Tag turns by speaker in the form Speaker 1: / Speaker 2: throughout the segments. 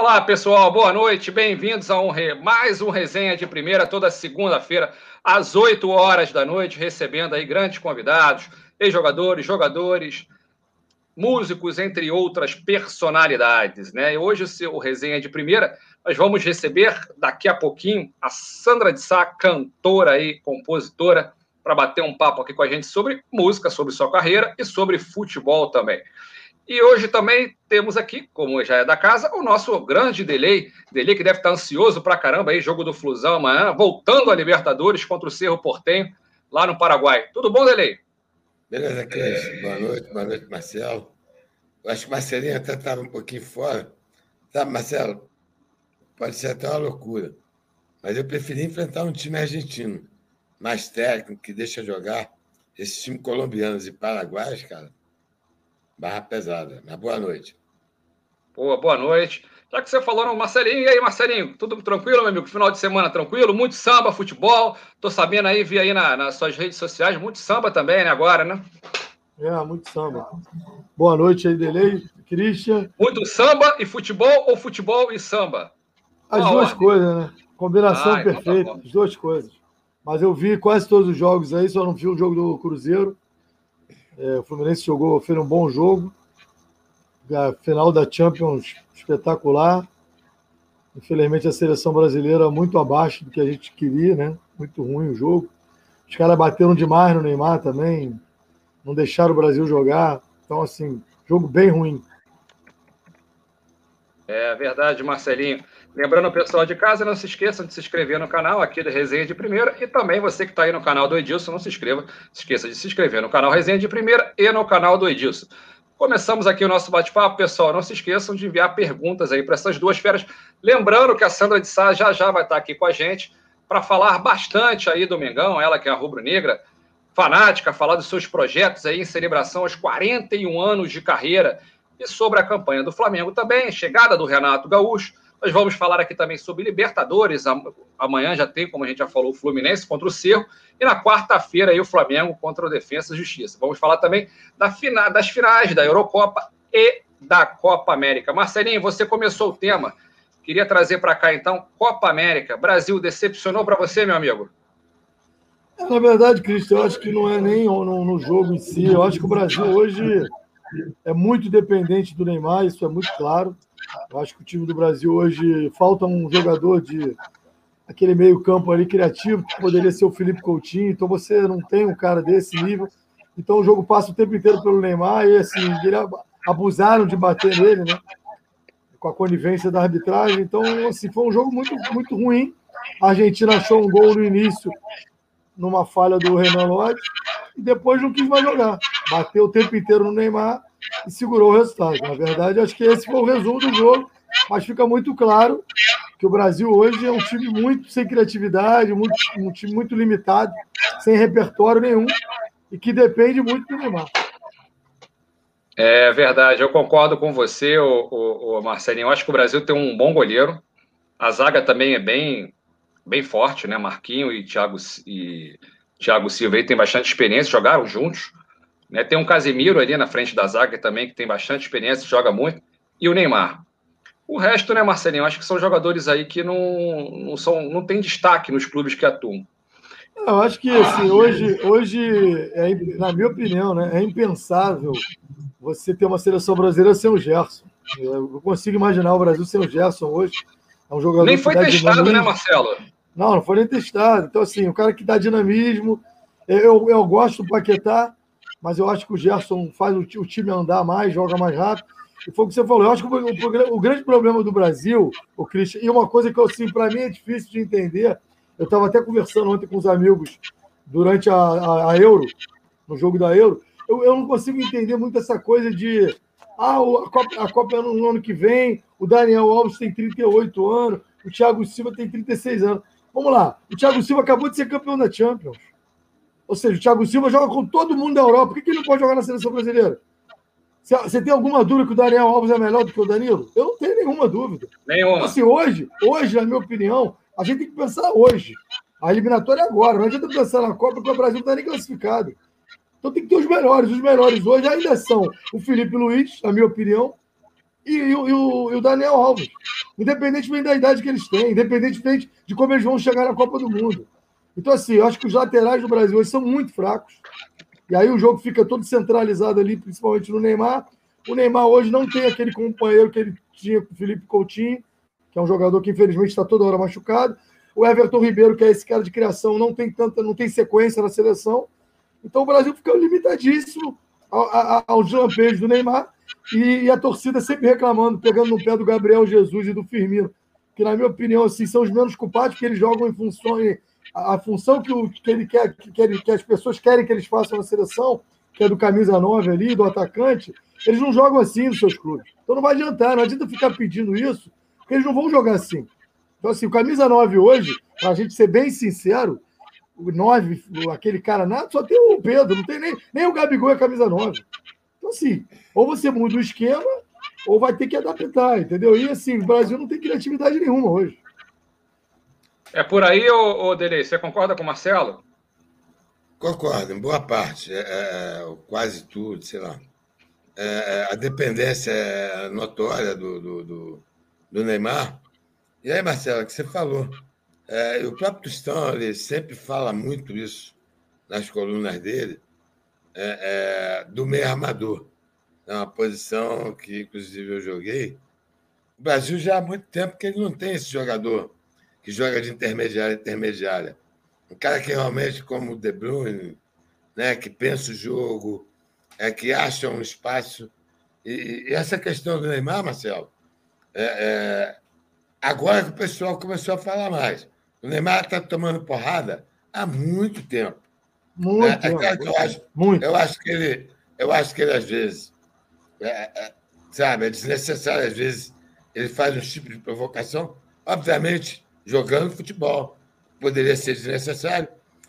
Speaker 1: Olá, pessoal, boa noite, bem-vindos a um re... mais um resenha de primeira, toda segunda-feira, às 8 horas da noite, recebendo aí grandes convidados, ex-jogadores, jogadores, músicos, entre outras personalidades, né? E hoje o resenha de primeira, nós vamos receber daqui a pouquinho a Sandra de Sá, cantora e compositora, para bater um papo aqui com a gente sobre música, sobre sua carreira e sobre futebol também. E hoje também temos aqui, como já é da casa, o nosso grande Delay. Delay que deve estar ansioso para caramba aí, jogo do Flusão amanhã, voltando a Libertadores contra o Cerro Portenho, lá no Paraguai. Tudo bom, Delay?
Speaker 2: Beleza, Cris. Boa noite, boa noite, Marcelo. Eu acho que o Marcelinho até estava um pouquinho fora. Sabe, Marcelo? Pode ser até uma loucura. Mas eu preferi enfrentar um time argentino, mais técnico, que deixa jogar. Esses times colombianos e paraguaios, cara, barra pesada. Mas boa noite.
Speaker 1: Boa, boa noite. Já que você falou no Marcelinho, e aí, Marcelinho, tudo tranquilo, meu amigo? Final de semana tranquilo? Muito samba, futebol. Tô sabendo aí, vi aí na, nas suas redes sociais, muito samba também, né, agora, né?
Speaker 3: É, muito samba. Boa noite aí, Delei, Christian.
Speaker 1: Muito samba e futebol ou futebol e samba?
Speaker 3: As duas ordem? coisas, né? Combinação ah, perfeita, então tá as duas coisas. Mas eu vi quase todos os jogos aí, só não vi o jogo do Cruzeiro. É, o Fluminense jogou, fez um bom jogo. A final da Champions espetacular. Infelizmente a seleção brasileira muito abaixo do que a gente queria, né? Muito ruim o jogo. Os caras bateram demais no Neymar também, não deixaram o Brasil jogar. Então, assim, jogo bem ruim.
Speaker 1: É verdade, Marcelinho. Lembrando o pessoal de casa, não se esqueçam de se inscrever no canal aqui da Resenha de Primeira e também você que está aí no canal do Edilson, não se inscreva, se esqueça de se inscrever no canal Resenha de Primeira e no canal do Edilson. Começamos aqui o nosso bate-papo, pessoal. Não se esqueçam de enviar perguntas aí para essas duas feras. Lembrando que a Sandra de Sá já já vai estar aqui com a gente para falar bastante aí do Mengão, ela que é a rubro-negra, fanática, falar dos seus projetos aí em celebração aos 41 anos de carreira e sobre a campanha do Flamengo também, chegada do Renato Gaúcho. Nós vamos falar aqui também sobre Libertadores. Amanhã já tem, como a gente já falou, o Fluminense contra o Cerro. E na quarta-feira aí o Flamengo contra o Defensa e Justiça. Vamos falar também da fina, das finais da Eurocopa e da Copa América. Marcelinho, você começou o tema. Queria trazer para cá, então, Copa América. Brasil decepcionou para você, meu amigo?
Speaker 3: É, na verdade, Cristo, eu acho que não é nem no, no, jogo em si. Eu acho que o Brasil hoje é muito dependente do Neymar, isso é muito claro. Eu acho que o time do Brasil hoje falta um jogador de aquele meio-campo ali criativo, que poderia ser o Felipe Coutinho. Então você não tem um cara desse nível. Então o jogo passa o tempo inteiro pelo Neymar e assim, abusaram de bater nele, né? Com a conivência da arbitragem. Então, assim, foi um jogo muito, muito ruim. A Argentina achou um gol no início, numa falha do Renan Lodge, e depois não quis mais jogar. Bateu o tempo inteiro no Neymar e segurou o resultado. Na verdade, acho que esse foi o resumo do jogo, mas fica muito claro que o Brasil hoje é um time muito sem criatividade, muito, um time muito limitado, sem repertório nenhum e que depende muito do Neymar.
Speaker 1: É verdade, eu concordo com você, o, o, o Marcelinho. Eu acho que o Brasil tem um bom goleiro. A zaga também é bem, bem forte, né? Marquinho e Thiago, e Thiago Silva aí tem bastante experiência, jogaram juntos. Né? Tem um Casemiro ali na frente da zaga também, que tem bastante experiência, joga muito. E o Neymar. O resto, né, Marcelinho? Acho que são jogadores aí que não, não, são, não tem destaque nos clubes que atuam.
Speaker 3: Eu acho que assim, hoje, hoje é, na minha opinião, né, é impensável você ter uma seleção brasileira sem o Gerson. Eu consigo imaginar o Brasil sem o Gerson hoje. É um jogador
Speaker 1: nem foi testado, dinamismo. né, Marcelo?
Speaker 3: Não, não foi nem testado. Então, assim, o cara que dá dinamismo. Eu, eu gosto do Paquetá, mas eu acho que o Gerson faz o, o time andar mais, joga mais rápido. E foi o que você falou. Eu acho que o, o, o grande problema do Brasil, o Christian, e uma coisa que assim, para mim é difícil de entender, eu estava até conversando ontem com os amigos durante a, a, a Euro, no jogo da Euro, eu, eu, não consigo entender muito essa coisa de ah, a Copa, a Copa é no ano que vem, o Daniel Alves tem 38 anos, o Thiago Silva tem 36 anos. Vamos lá, o Thiago Silva acabou de ser campeão da Champions. Ou seja, o Thiago Silva joga com todo mundo da Europa. Por que, que ele não pode jogar na seleção brasileira? Você tem alguma dúvida que o Daniel Alves é melhor do que o Danilo? Eu não tenho nenhuma dúvida.
Speaker 1: Nenhuma. Então,
Speaker 3: assim, hoje, hoje, na minha opinião, a gente tem que pensar hoje. A eliminatória é agora. Não adianta pensar na Copa, porque o Brasil não está nem classificado. Então tem que ter os melhores. Os melhores hoje ainda são o Felipe Luiz, na minha opinião. e, e, o, e, o, Daniel Alves. Independentemente da idade que eles têm, independentemente de como eles vão chegar na Copa do Mundo. Então, assim, eu acho que os laterais do Brasil hoje são muito fracos. E aí o jogo fica todo centralizado ali, principalmente no Neymar. O Neymar hoje não tem aquele companheiro que ele tinha com o Felipe Coutinho, que é um jogador que infelizmente está toda hora machucado. O Everton Ribeiro, que é esse cara de criação, não tem tanta, não tem sequência na seleção. Então o Brasil fica limitadíssimo aos lampejos do Neymar e, e, a torcida sempre reclamando, pegando no pé do Gabriel Jesus e do Firmino, que na minha opinião assim são os menos culpados, porque eles jogam em função a, função que, o, que ele quer que, que, ele, que as pessoas querem que eles façam na seleção, que é do camisa 9 ali, do atacante, eles não jogam assim nos seus clubes. Então não vai adiantar, não adianta ficar pedindo isso, porque eles não vão jogar assim. Então, assim, o camisa 9 hoje, para a gente ser bem sincero, o 9, aquele cara nada, só tem o Pedro, não tem nem, nem o Gabigol é camisa 9. Então, assim, ou você muda o esquema, ou vai ter que adaptar, entendeu? E assim, o Brasil não tem criatividade nenhuma hoje.
Speaker 1: É por aí, ô, ô você concorda com o Marcelo?
Speaker 2: Concordo, em boa parte, é, é, quase tudo, sei lá. É, é a dependência é notória do, do, do, do Neymar. E aí, Marcelo, que você falou, é, o próprio Tostão sempre fala muito isso nas colunas dele, é, é, do meio armador. É uma posição que, inclusive, eu joguei. O Brasil já há muito tempo que ele não tem esse jogador que joga de intermediária intermediária. Um cara que realmente, como o De Bruyne, né, que pensa o jogo, é, que acha um espaço. E, e essa questão do Neymar, Marcelo, é, é, agora que o pessoal começou a falar mais. O Neymar está tomando porrada há muito tempo.
Speaker 3: Muito, é, tempo.
Speaker 2: Eu acho, muito. Eu acho que ele, eu acho que ele às vezes, é, é, sabe, é desnecessário às vezes ele faz um tipo de provocação, obviamente jogando futebol poderia ser desnecessário,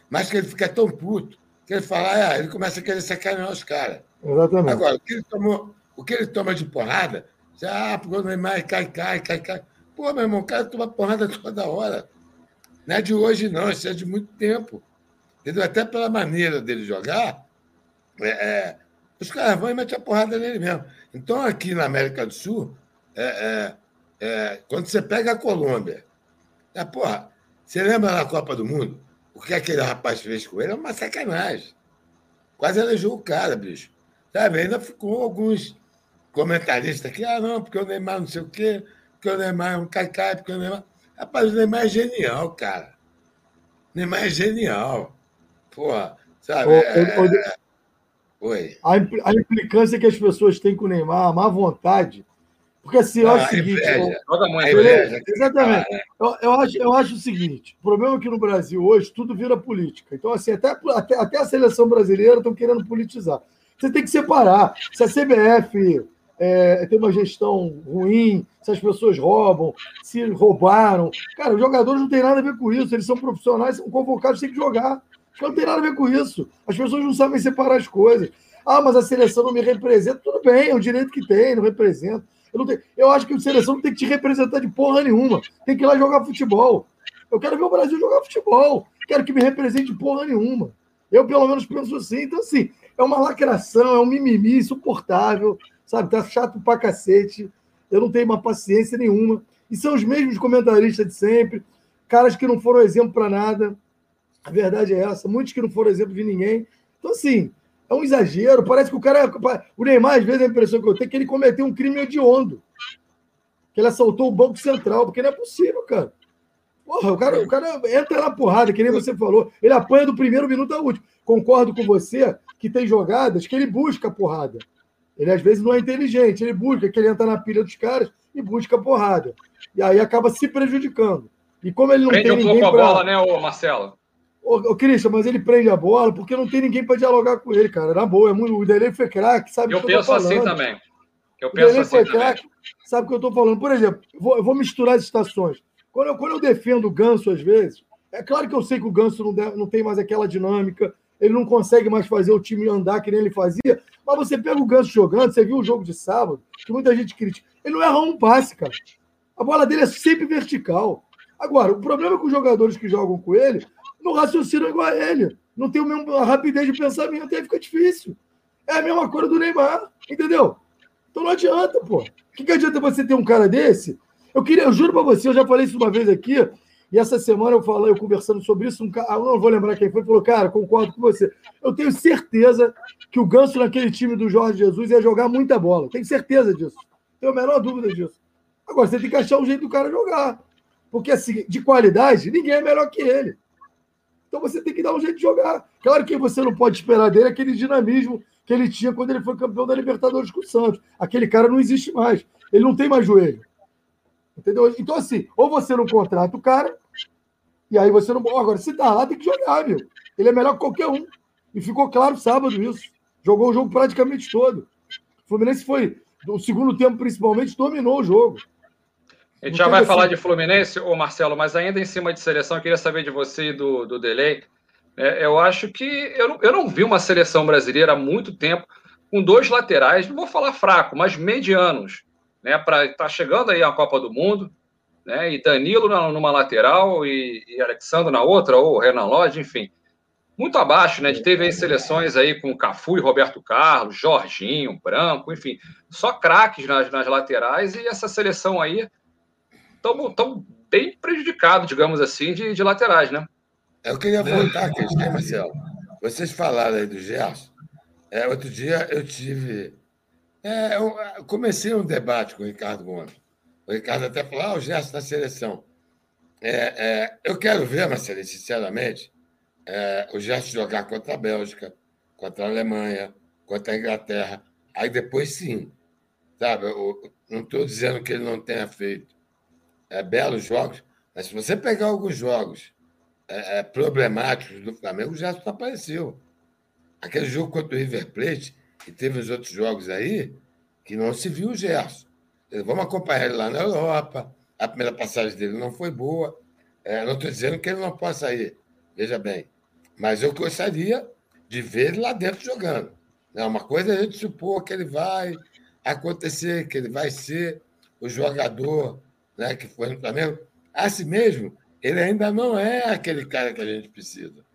Speaker 2: mas que ele fica tão puto que ele fala, ah, ele começa a querer sacanear os caras.
Speaker 3: Exatamente.
Speaker 2: Agora, o que ele tomou, o que ele toma de porrada, já, ah, porque o Neymar cai, cai, cai, cai. Pô, meu irmão, o cara toma porrada toda hora. Não é de hoje, não, isso é de muito tempo. Entendeu? Até pela maneira dele jogar, é, é, os caras vão e metem a porrada nele mesmo. Então, aqui na América do Sul, é, é, é quando você pega a Colômbia, é, porra, você lembra na Copa do Mundo? O que aquele rapaz fez com ele é uma sacanagem. Quase elegeu o cara, bicho. Sabe? Ainda ficou alguns comentaristas aqui, ah, não, porque o Neymar não sei o quê, porque o Neymar é um caicai, porque o Neymar. Rapaz, o Neymar é genial, cara. O Neymar é genial. Porra, sabe? é...
Speaker 3: Oi. A, a implicância que as pessoas têm com o Neymar, a má vontade. Porque assim, eu ah, acho o seguinte. Exatamente. Ah, eu, eu, acho, eu acho o seguinte: o problema é que no Brasil hoje tudo vira política. Então, assim, até, até, até a seleção brasileira estão querendo politizar. Você tem que separar. Se a CBF é, tem uma gestão ruim, se as pessoas roubam, se roubaram. Cara, os jogadores não têm nada a ver com isso, eles são profissionais, são convocados, têm que jogar. Não tem nada a ver com isso. As pessoas não sabem separar as coisas. Ah, mas a seleção não me representa. Tudo bem, é o direito que tem, não representa. Eu, tenho... eu acho que a seleção não tem que te representar de porra nenhuma. Tem que ir lá jogar futebol. Eu quero ver o Brasil jogar futebol. Quero que me represente de porra nenhuma. Eu, pelo menos, penso assim. Então, assim, é uma lacração, é um mimimi insuportável sabe? Tá chato pra cacete. Eu não tenho uma paciência nenhuma. E são os mesmos comentaristas de sempre, caras que não foram exemplo para nada. A verdade é essa. Muitos que não foram exemplo de ninguém. Então, assim, é um exagero. Parece que o cara. O Neymar, às vezes, a impressão que eu tenho é que ele cometeu um crime hediondo. Que ele assaltou o Banco Central, porque não é possível, cara. Porra, o cara, o cara entra na porrada, que nem você falou. Ele apanha do primeiro minuto ao último. Concordo com você que tem jogadas que ele busca a porrada. Ele às vezes não é inteligente, ele busca, que ele entra na pilha dos caras e busca porrada. E aí acaba se prejudicando. E como ele não
Speaker 1: prende
Speaker 3: tem
Speaker 1: um
Speaker 3: ninguém
Speaker 1: pouco pra... a bola, né, ô Marcelo?
Speaker 3: Ô, ô Christian, mas ele prende a bola porque não tem ninguém para dialogar com ele, cara. Na boa, é muito... o Delay foi craque, sabe
Speaker 1: eu
Speaker 3: que
Speaker 1: eu penso assim também. Eu penso assim foi
Speaker 3: craque, sabe o que eu estou falando. Por exemplo, vou, eu vou misturar as estações. Quando eu, quando eu defendo o Ganso, às vezes, é claro que eu sei que o Ganso não, deve, não tem mais aquela dinâmica, ele não consegue mais fazer o time andar que nem ele fazia. Mas você pega o Ganso jogando, você viu o jogo de sábado, que muita gente critica. Ele não erra um passe, cara. A bola dele é sempre vertical. Agora, o problema é que os jogadores que jogam com ele não raciocinam igual a ele. Não tem a rapidez de pensamento, aí fica difícil. É a mesma coisa do Neymar, entendeu? Então não adianta, pô. O que, que adianta você ter um cara desse? Eu queria, eu juro para você, eu já falei isso uma vez aqui, e essa semana eu falei, eu conversando sobre isso, um cara, eu não vou lembrar quem foi, falou, cara, concordo com você. Eu tenho certeza que o Ganso naquele time do Jorge Jesus ia jogar muita bola. Tenho certeza disso. Tenho a menor dúvida disso. Agora, você tem que achar um jeito do cara jogar. Porque, assim, de qualidade, ninguém é melhor que ele. Então você tem que dar um jeito de jogar. Claro que você não pode esperar dele aquele dinamismo que ele tinha quando ele foi campeão da Libertadores com o Santos. Aquele cara não existe mais. Ele não tem mais joelho. Entendeu? Então, assim, ou você não contrata o cara, e aí você não. Agora, se tá lá, tem que jogar, meu. Ele é melhor que qualquer um. E ficou claro sábado isso. Jogou o jogo praticamente todo. O Fluminense foi, no segundo tempo principalmente, dominou o jogo.
Speaker 1: A gente já vai falar de Fluminense, ô Marcelo, mas ainda em cima de seleção, eu queria saber de você e do, do Delay. É, eu acho que eu não, eu não vi uma seleção brasileira há muito tempo com dois laterais, não vou falar fraco, mas medianos, né? Para estar tá chegando aí a Copa do Mundo, né? E Danilo numa lateral e, e Alexandre na outra, ou Renan Lodge, enfim. Muito abaixo, né? De teve aí seleções aí com Cafu e Roberto Carlos, Jorginho, Branco, enfim, só craques nas, nas laterais, e essa seleção aí estão bem prejudicados, digamos assim, de, de laterais, né?
Speaker 2: Eu queria voltar aqui, né, Marcelo? Vocês falaram aí do Gerson. É, outro dia eu tive. É, eu comecei um debate com o Ricardo Gomes. O Ricardo até falou: ah, o Gerson da seleção. É, é, eu quero ver, Marcelo, sinceramente, é, o Gerson jogar contra a Bélgica, contra a Alemanha, contra a Inglaterra. Aí depois sim. Sabe? Eu não estou dizendo que ele não tenha feito é, belos jogos, mas se você pegar alguns jogos é, é, problemáticos do Flamengo, o Gerson apareceu. Aquele jogo contra o River Plate, e teve os outros jogos aí, que não se viu o Gerson. Vamos acompanhar ele lá na Europa. A primeira passagem dele não foi boa. É, não estou dizendo que ele não possa ir, veja bem. Mas eu gostaria de ver ele lá dentro jogando. Não, uma coisa é a gente supor que ele vai acontecer, que ele vai ser o jogador né, que foi no Flamengo, assim mesmo, ele ainda não é aquele cara que a gente precisa.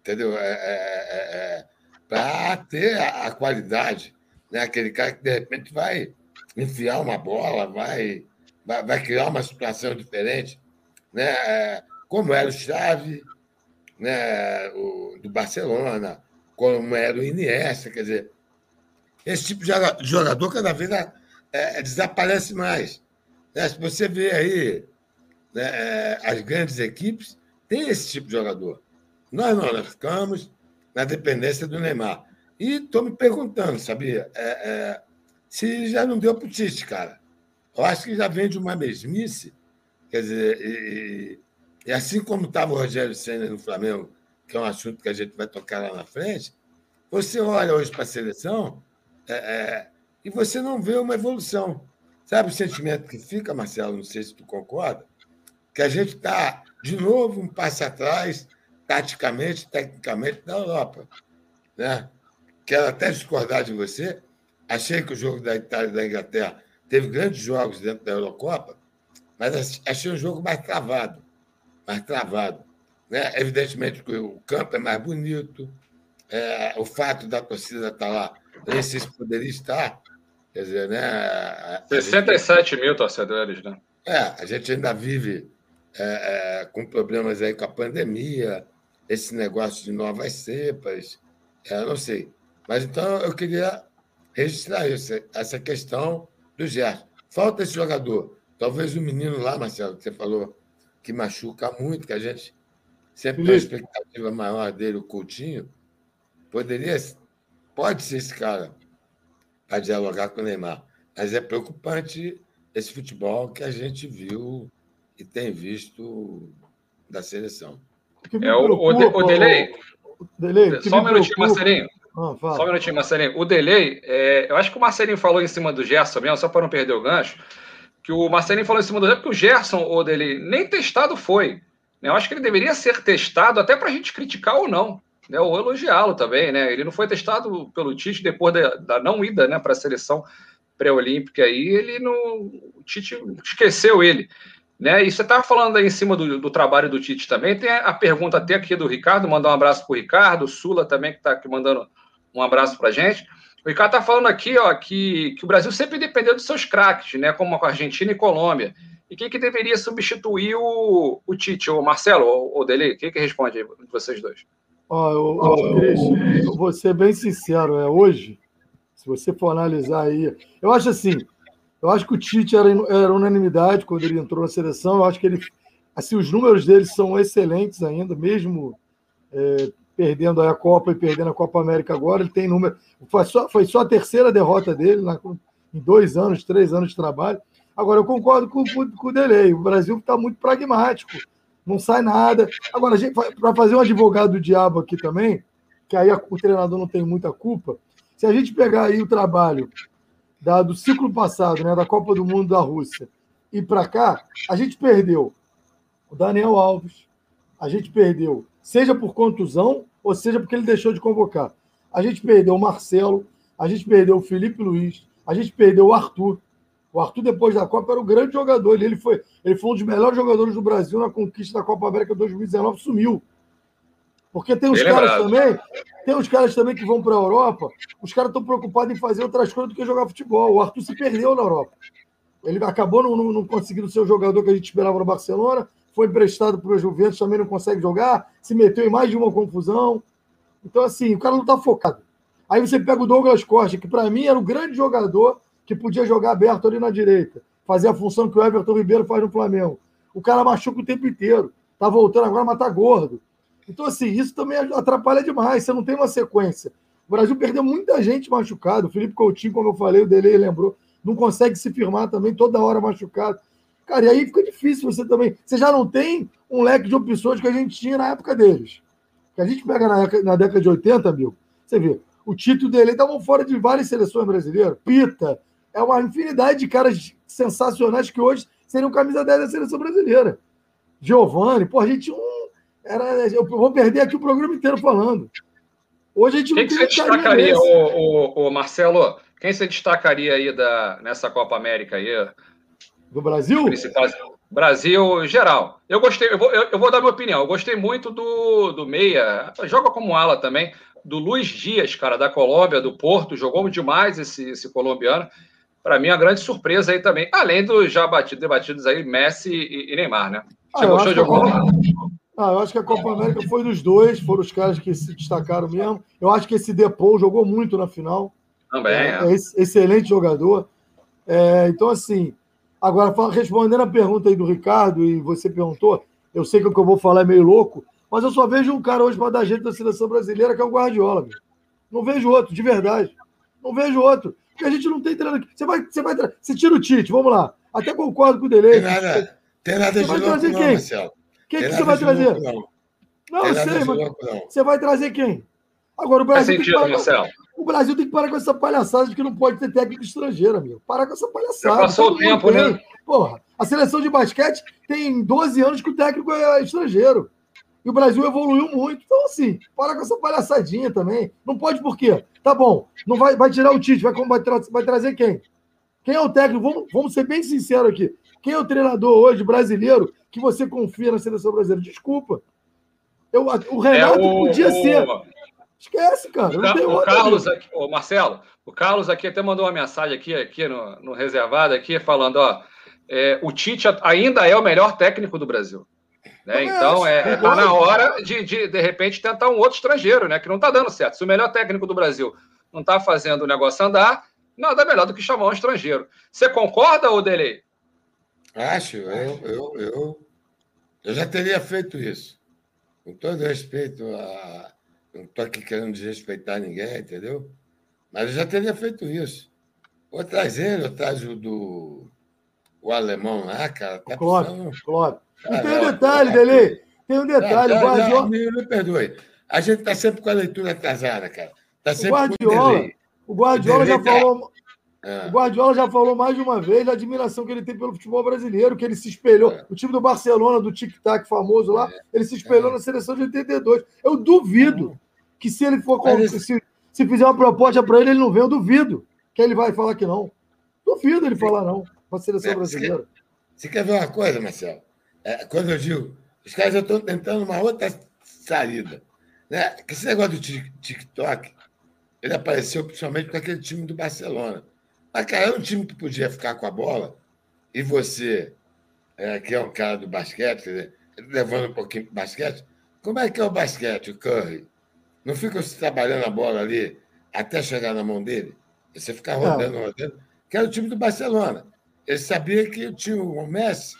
Speaker 2: Entendeu? É, é, é, é Para ter a, a, qualidade, né, aquele cara que de repente vai enfiar uma bola, vai, vai, vai criar uma situação diferente, né, é, como era o Xavi, né, o, do Barcelona, como era o Iniesta, quer dizer, esse tipo de jogador cada vez é, desaparece mais. Né? Se você vê aí né, é, as grandes equipes, tem esse tipo de jogador. Nós não, nós ficamos na dependência do Neymar. E estou me perguntando, sabia? É, é, se já não deu para o Tite, cara. Eu acho que já vem de uma mesmice. Quer dizer, e, e assim como estava o Rogério Senna no Flamengo, que é um assunto que a gente vai tocar lá na frente, você olha hoje para a seleção é, é, e você não vê uma evolução. Sabe o sentimento que fica, Marcelo? Não sei se tu concorda, que a gente está, de novo, um passo atrás, taticamente, tecnicamente, da Europa. Né? Quero até discordar de você. Achei que o jogo da Itália e da Inglaterra teve grandes jogos dentro da Eurocopa, mas achei um jogo mais travado. Mais travado. Né? Evidentemente que o campo é mais bonito, é, o fato da torcida estar lá, nem sei se poderia estar, Quer dizer, né?
Speaker 1: 67 gente... mil torcedores, né?
Speaker 2: É, a gente ainda vive é, é, com problemas aí com a pandemia, esse negócio de novas cepas, é, não sei. Mas então eu queria registrar isso, essa questão do Gerson. Falta esse jogador. Talvez o menino lá, Marcelo, que você falou, que machuca muito, que a gente sempre tem a expectativa maior dele, o Coutinho, poderia, pode ser esse cara a dialogar com o Neymar. Mas é preocupante esse futebol que a gente viu e tem visto da seleção.
Speaker 1: É o, o, de, o delay. delay só um minutinho, Marcelinho. Ah, só um minutinho, Marcelinho. O delay, é, eu acho que o Marcelinho falou em cima do Gerson mesmo, só para não perder o gancho, que o Marcelinho falou em cima do Gerson, porque o Gerson, o delay, nem testado foi. Né? Eu acho que ele deveria ser testado até para a gente criticar ou não né, ou elogiá-lo também, né? Ele não foi testado pelo Tite depois da, da não ida, né, para a seleção pré-olímpica aí, ele não, o Tite esqueceu ele, né? E você estava falando aí em cima do, do, trabalho do Tite também, tem a pergunta até aqui do Ricardo, mandar um abraço para o Ricardo, Sula também que está aqui mandando um abraço para gente. O Ricardo está falando aqui ó, que, que o Brasil sempre dependeu dos seus craques, né, como a Argentina e Colômbia. E quem que deveria substituir o, o Tite, o Marcelo ou o Dele? Quem que responde aí, vocês dois?
Speaker 3: Ó, eu, Cris, eu vou ser bem sincero, é hoje, se você for analisar aí, eu acho assim, eu acho que o Tite era, era unanimidade quando ele entrou na seleção, eu acho que ele, assim, os números dele são excelentes ainda, mesmo é, perdendo a Copa e perdendo a Copa América agora, ele tem número. Foi só, foi só a terceira derrota dele na, em dois anos, três anos de trabalho. Agora, eu concordo com, com, com o Delay. O Brasil está muito pragmático, não sai nada. Agora, para fazer um advogado do diabo aqui também, que aí o treinador não tem muita culpa, se a gente pegar aí o trabalho da, do ciclo passado, né, da Copa do Mundo da Rússia, e para cá, a gente perdeu o Daniel Alves, a gente perdeu seja por contusão ou seja porque ele deixou de convocar. A gente perdeu o Marcelo, a gente perdeu o Felipe Luiz, a gente perdeu o Arthur. O Arthur, depois da Copa, era o grande jogador. Ele foi, ele foi um dos melhores jogadores do Brasil na conquista da Copa América 2019, sumiu. Porque tem os caras também, tem os caras também que vão para a Europa, os caras estão preocupados em fazer outras coisas do que jogar futebol. O Arthur se perdeu na Europa. Ele acabou não, não, não conseguindo ser o jogador que a gente esperava no Barcelona, foi emprestado para o Juventus, também não consegue jogar, se meteu em mais de uma confusão. Então, assim, o cara não está focado. Aí você pega o Douglas Costa, que para mim era o grande jogador que podia jogar aberto ali na direita, fazer a função que o Everton Ribeiro faz no Flamengo. O cara machuca o tempo inteiro, tá voltando agora, mas tá gordo. Então, assim, isso também atrapalha demais, você não tem uma sequência. O Brasil perdeu muita gente machucado. O Felipe Coutinho, como eu falei, o Delei lembrou, não consegue se firmar também, toda hora machucado. Cara, e aí fica difícil você também. Você já não tem um leque de opções que a gente tinha na época deles. Que a gente pega na, na década de 80, mil, você vê, o título dele estavam fora de várias seleções brasileiras. Pita, é uma infinidade de caras sensacionais que hoje seriam camisa 10 da seleção brasileira. Giovanni, pô, a gente um. Era, eu vou perder aqui o programa inteiro falando. Hoje a gente
Speaker 1: quem
Speaker 3: não
Speaker 1: que você destacaria, o, o, o, Marcelo? Quem você destacaria aí da, nessa Copa América aí?
Speaker 3: Do Brasil?
Speaker 1: Principais, Brasil geral. Eu gostei, eu vou, eu, eu, vou dar minha opinião. Eu gostei muito do, do Meia, joga como ala também, do Luiz Dias, cara, da Colômbia, do Porto, jogou demais esse, esse colombiano. Para mim, a grande surpresa aí também, além dos já batidos, debatidos aí, Messi e, e Neymar, né?
Speaker 3: Você ah, gostou de algum? Copa... Ah, eu acho que a Copa América foi dos dois, foram os caras que se destacaram mesmo. Eu acho que esse Depou jogou muito na final.
Speaker 1: Também. É,
Speaker 3: é. é excelente jogador. É, então, assim, Agora, respondendo a pergunta aí do Ricardo, e você perguntou, eu sei que o que eu vou falar é meio louco, mas eu só vejo um cara hoje para dar jeito da seleção brasileira, que é o Guardiola. Meu. Não vejo outro, de verdade. Não vejo outro. Porque a gente não tem treinador. Você vai, você vai você tira o Tite, vamos lá. Até concordo com o Delei.
Speaker 2: Tem nada, tem nada
Speaker 3: você
Speaker 2: vai
Speaker 3: trazer
Speaker 2: não,
Speaker 3: quem?
Speaker 2: Marcelo.
Speaker 3: Quem que você vai trazer? Louco, não, não eu sei, mas louco, você vai trazer quem? Agora o Brasil.
Speaker 1: Sentido,
Speaker 3: parar,
Speaker 1: Marcelo.
Speaker 3: O Brasil tem que parar com essa palhaçada de que não pode ter técnico estrangeiro, amigo. Parar com essa palhaçada. Já
Speaker 1: passou o tempo, né?
Speaker 3: Porra, a seleção de basquete tem 12 anos que o técnico é estrangeiro. E o Brasil evoluiu muito. Então, assim, para com essa palhaçadinha também. Não pode por quê? Tá bom, não vai, vai tirar o Tite, vai, vai, tra vai trazer quem? Quem é o técnico? Vamos, vamos ser bem sinceros aqui. Quem é o treinador hoje brasileiro que você confia na seleção brasileira? Desculpa. Eu, o Renato é o, podia o, ser. Esquece, cara.
Speaker 1: O, o Carlos aqui, o Marcelo, o Carlos aqui até mandou uma mensagem aqui, aqui no, no reservado aqui, falando, ó, é, o Tite ainda é o melhor técnico do Brasil. Né? Então, é, tá na hora de, de, de repente, tentar um outro estrangeiro, né? Que não está dando certo. Se o melhor técnico do Brasil não está fazendo o negócio andar, nada melhor do que chamar um estrangeiro. Você concorda, Odelei?
Speaker 2: Acho, eu, eu, eu, eu já teria feito isso. Com todo respeito a. Não estou aqui querendo desrespeitar ninguém, entendeu? Mas eu já teria feito isso. Ou trazer, eu trago do o alemão lá, cara. Tá
Speaker 3: claro, precisando... claro. E tem um detalhe, Dele. Tem um detalhe. o Guardiola...
Speaker 2: me, me perdoe. A gente está sempre com a leitura atrasada, cara. Tá sempre
Speaker 3: o Guardiola, o Guardiola já tá... falou. É. O Guardiola já falou mais de uma vez da admiração que ele tem pelo futebol brasileiro, que ele se espelhou. É. O time do Barcelona, do tic-tac famoso lá, é. ele se espelhou é. na seleção de 82. Eu duvido que se ele for. Esse... Se, se fizer uma proposta para ele, ele não vem, eu duvido que ele vai falar que não. Duvido ele falar não com a seleção brasileira. Você quer,
Speaker 2: você quer, ver uma coisa, Marcelo? É, quando eu digo, os caras já estão tentando uma outra saída. Né? Que esse negócio do TikTok, ele apareceu principalmente com aquele time do Barcelona. Mas, cara, era um time que podia ficar com a bola e você, é, que é um cara do basquete, dizer, levando um pouquinho para basquete, como é que é o basquete, o Curry? Não fica se trabalhando a bola ali até chegar na mão dele? Você ficar rodando, rodando. Que era o time do Barcelona. Ele sabia que tinha o Messi,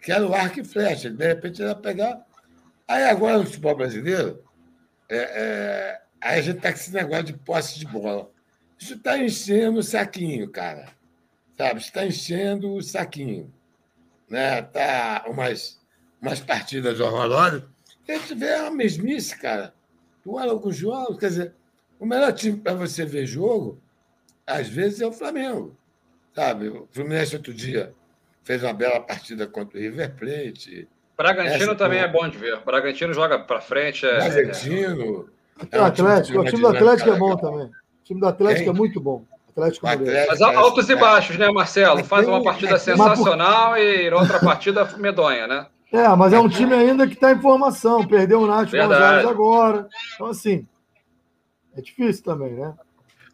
Speaker 2: que era o arco e flecha. De repente ele ia pegar. Aí agora no futebol brasileiro, é, é... aí a gente está com esse negócio de posse de bola. Isso está enchendo o saquinho, cara. Sabe? Está enchendo o saquinho. Né? Tá umas, umas partidas horrorosas a gente vê a mesmice, cara. Tu olha alguns jogos, quer dizer, o melhor time para você ver jogo, às vezes, é o Flamengo. Sabe? O Fluminense outro dia fez uma bela partida contra o River Plate.
Speaker 1: Bragantino também é bom de ver. Bragantino joga para frente. É...
Speaker 3: Bragantino. É um Atlético, o time do Atlético é bom também. O time do Atlético Quem? é muito bom.
Speaker 1: Atlético, Atlético Mas altos e baixos, né, Marcelo? Faz uma partida sensacional e outra partida medonha, né?
Speaker 3: É, mas é um time ainda que está em formação, perdeu o Nath Gonzalez agora. Então, assim, é difícil também, né?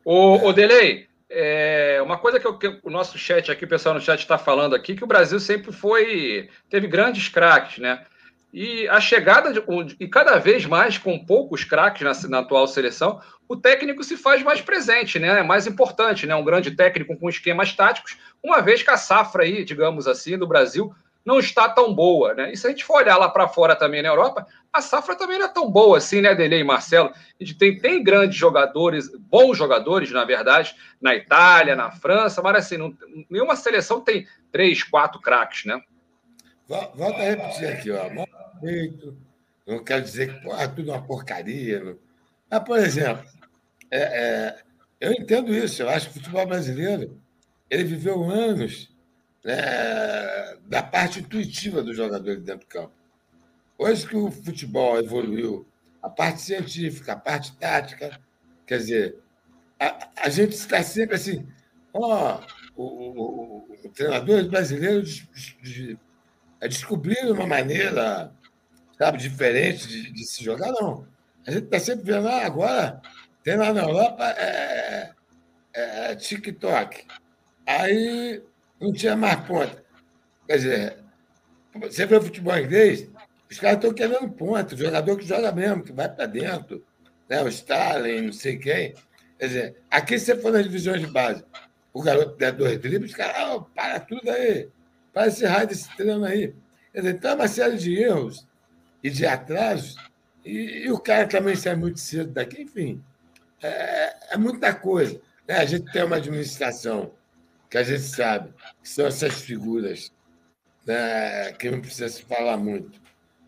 Speaker 1: O, o Delei, é, uma coisa que, eu, que, o nosso chat aqui, o pessoal no chat está falando aqui, que o Brasil sempre foi. teve grandes craques, né? E a chegada, de, e cada vez mais com poucos craques na, na, atual seleção, o técnico se faz mais presente, né? É mais importante, né? Um grande técnico com esquemas táticos, uma vez que a safra aí, digamos assim, do Brasil não está tão boa, né? E se a gente for olhar lá para fora também na Europa, a safra também não é tão boa assim, né, Dele e Marcelo? A gente tem, tem grandes jogadores, bons jogadores, na verdade, na Itália, na França, mas assim, não, nenhuma seleção tem três, quatro craques, né?
Speaker 2: Volta a repetir aqui, ó. Não quero dizer que é tudo uma porcaria. Não. Mas, por exemplo, é, é, eu entendo isso. Eu acho que o futebol brasileiro ele viveu anos né, da parte intuitiva do jogador dentro do campo. Hoje que o futebol evoluiu, a parte científica, a parte tática, quer dizer, a, a gente está sempre assim, ó, o, o, o, treinador brasileiro de, de, de, descobriram uma maneira, sabe, diferente de, de se jogar, não. A gente está sempre vendo, ah, agora tem lá na Europa é, é, é TikTok. Aí não tinha mais ponta. Quer dizer, você vê o futebol inglês, os caras estão querendo ponta, jogador que joga mesmo, que vai para dentro. Né? O Stalin, não sei quem. Quer dizer, aqui você for nas divisões de base, o garoto der dois dribles, os caras, oh, para tudo aí. Para esse raio desse treino aí. Quer dizer, então é uma série de erros e de atrasos, e, e o cara também sai muito cedo daqui, enfim. É, é muita coisa. Né? A gente tem uma administração que a gente sabe que são essas figuras né, que não precisa se falar muito,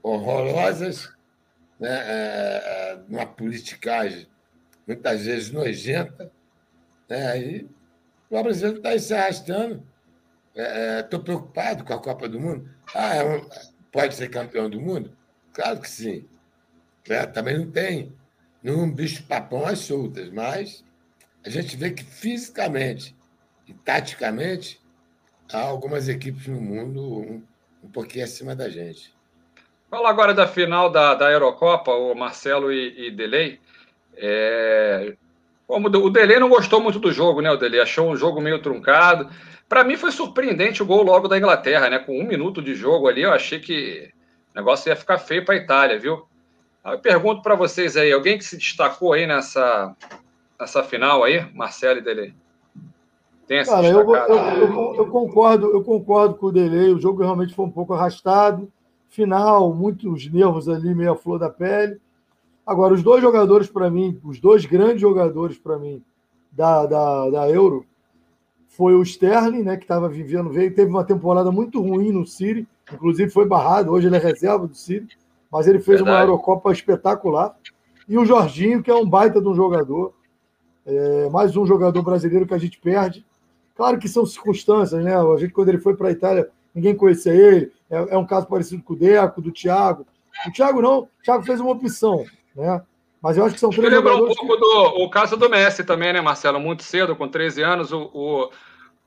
Speaker 2: horrorosas, né, é, é uma politicagem muitas vezes nojenta, né, e o Brasil está se arrastando. Estou é, preocupado com a Copa do Mundo. Ah, é um, pode ser campeão do mundo? Claro que sim. É, também não tem nenhum bicho-papão às soltas, mas a gente vê que fisicamente e taticamente, há algumas equipes no mundo um, um pouquinho acima da gente.
Speaker 1: Fala agora da final da, da Eurocopa, o Marcelo e, e Delay. É, como o Delay não gostou muito do jogo, né? O Delay achou um jogo meio truncado. Para mim foi surpreendente o gol logo da Inglaterra, né? Com um minuto de jogo ali, eu achei que o negócio ia ficar feio para a Itália, viu? Eu pergunto para vocês aí, alguém que se destacou aí nessa, nessa final aí, Marcelo e Delay?
Speaker 3: Tem essa Cara, eu, eu, eu, eu, concordo, eu concordo com o delay. O jogo realmente foi um pouco arrastado. Final, muitos nervos ali, meio a flor da pele. Agora, os dois jogadores para mim, os dois grandes jogadores para mim da, da, da Euro, foi o Sterling, né, que estava vivendo, veio, teve uma temporada muito ruim no City, inclusive foi barrado, hoje ele é reserva do City, mas ele fez Verdade. uma Eurocopa espetacular. E o Jorginho, que é um baita de um jogador, é, mais um jogador brasileiro que a gente perde. Claro que são circunstâncias, né? A gente, quando ele foi para a Itália, ninguém conhecia ele. É, é, um caso parecido com o Deco, do Thiago. O Thiago não, o Thiago fez uma opção, né? Mas eu acho que são três
Speaker 1: lembrou um pouco que... do o caso do Messi também, né, Marcelo? Muito cedo, com 13 anos, o,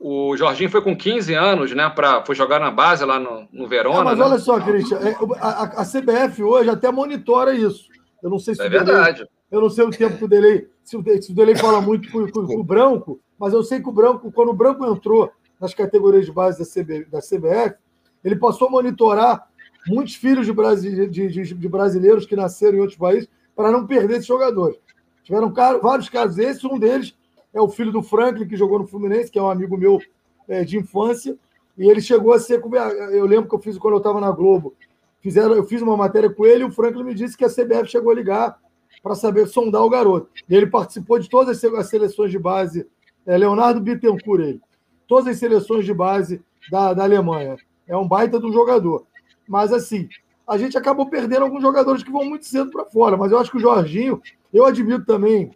Speaker 1: o, o Jorginho foi com 15 anos, né? Pra, foi jogar na base lá no, no Verona. É,
Speaker 3: mas
Speaker 1: né?
Speaker 3: olha só, Cristian, é, a, a, CBF hoje até monitora isso. Eu não sei se
Speaker 1: é verdade.
Speaker 3: Eu não sei o tempo que o Delay, se o, se o Delay fala muito com, o Branco, mas eu sei que o Branco, quando o Branco entrou nas categorias de base da, CB, da CBF, ele passou a monitorar muitos filhos de, de, de, de brasileiros que nasceram em outros países para não perder esses jogadores. Tiveram vários casos. Esse, um deles, é o filho do Franklin, que jogou no Fluminense, que é um amigo meu é, de infância. E ele chegou a ser. Eu lembro que eu fiz quando eu estava na Globo. Fizeram, eu fiz uma matéria com ele e o Franklin me disse que a CBF chegou a ligar para saber sondar o garoto. E ele participou de todas as seleções de base. É Leonardo Bittencourt, ele. Todas as seleções de base da, da Alemanha. É um baita do jogador. Mas assim, a gente acabou perdendo alguns jogadores que vão muito cedo para fora. Mas eu acho que o Jorginho, eu admito também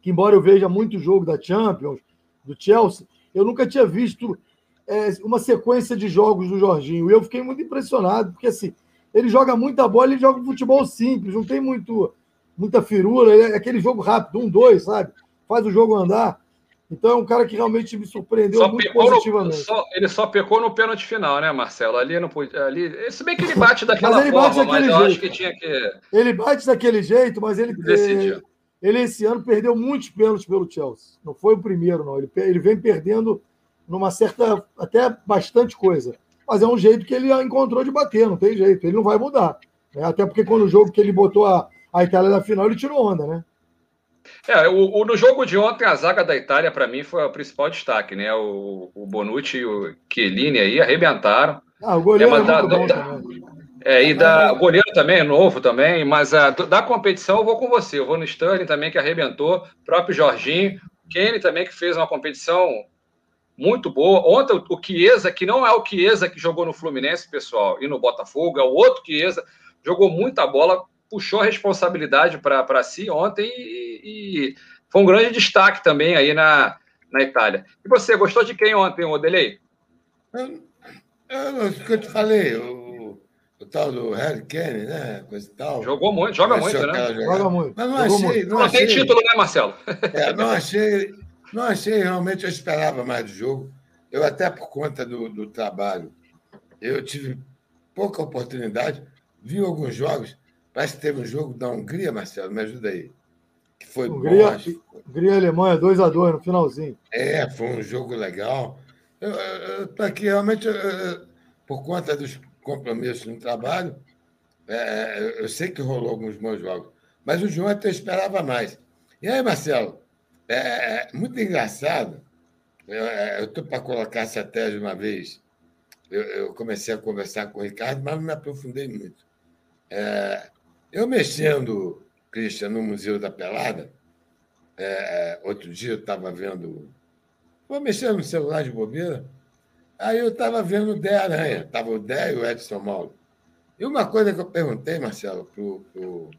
Speaker 3: que, embora eu veja muito jogo da Champions, do Chelsea, eu nunca tinha visto é, uma sequência de jogos do Jorginho. E eu fiquei muito impressionado, porque assim, ele joga muita bola e joga futebol simples, não tem muito, muita firula, é aquele jogo rápido, um, dois, sabe? Faz o jogo andar. Então é um cara que realmente me surpreendeu só muito positivamente.
Speaker 1: No, só, ele só pecou no pênalti final, né, Marcelo? Ali não podia. Ali, se bem que ele bate daquela mas ele forma, bate daquele mas jeito. eu acho que tinha que.
Speaker 3: Ele bate daquele jeito, mas ele. Decidiu. Ele esse ano perdeu muitos pênaltis pelo Chelsea. Não foi o primeiro, não. Ele, ele vem perdendo numa certa. até bastante coisa. Mas é um jeito que ele encontrou de bater, não tem jeito. Ele não vai mudar. Né? Até porque quando o jogo que ele botou a, a Itália na final, ele tirou onda, né?
Speaker 1: É, o, o, no jogo de ontem, a zaga da Itália, para mim, foi o principal destaque, né? O, o Bonucci e o Chiellini aí arrebentaram.
Speaker 3: Ah, o goleiro é, é da, bom da,
Speaker 1: é, e da, o goleiro também é novo também, mas a, da competição eu vou com você. Eu vou no Sterling também, que arrebentou. O próprio Jorginho. Kenny também, que fez uma competição muito boa. Ontem o, o Chiesa, que não é o Chiesa que jogou no Fluminense, pessoal, e no Botafogo, é o outro Chiesa, jogou muita bola, puxou a responsabilidade para si ontem e, e, foi um grande destaque também aí na, na Itália. E você, gostou de quem ontem, Odelei?
Speaker 2: Eu, eu, que eu te falei, o, o tal do Harry Kane, né? Coisa tal.
Speaker 1: Jogou muito, joga muito,
Speaker 3: né? Joga muito.
Speaker 2: Mas não achei. Muito.
Speaker 1: Não, não
Speaker 2: achei,
Speaker 1: tem título, né, Marcelo?
Speaker 2: É, não achei, não achei realmente, eu esperava mais do jogo. Eu, até por conta do, do trabalho, eu tive pouca oportunidade, vi alguns jogos Parece que teve um jogo da Hungria, Marcelo, me ajuda aí. Que foi
Speaker 3: Hungria, bom. Hungria Alemanha, 2x2 no finalzinho.
Speaker 2: É, foi um jogo legal. Eu aqui realmente, eu, por conta dos compromissos no trabalho, é, eu sei que rolou alguns bons jogos, mas o João até esperava mais. E aí, Marcelo, é, é muito engraçado. Eu estou para colocar essa tese uma vez. Eu, eu, comecei a conversar com o Ricardo, mas não me aprofundei muito. É, eu mexendo, Christian, no Museu da Pelada, é, outro dia eu estava vendo. Vou mexer no celular de bobeira. Aí eu estava vendo o Dé Aranha, estava o Dé e o Edson Mauro. E uma coisa que eu perguntei, Marcelo, para o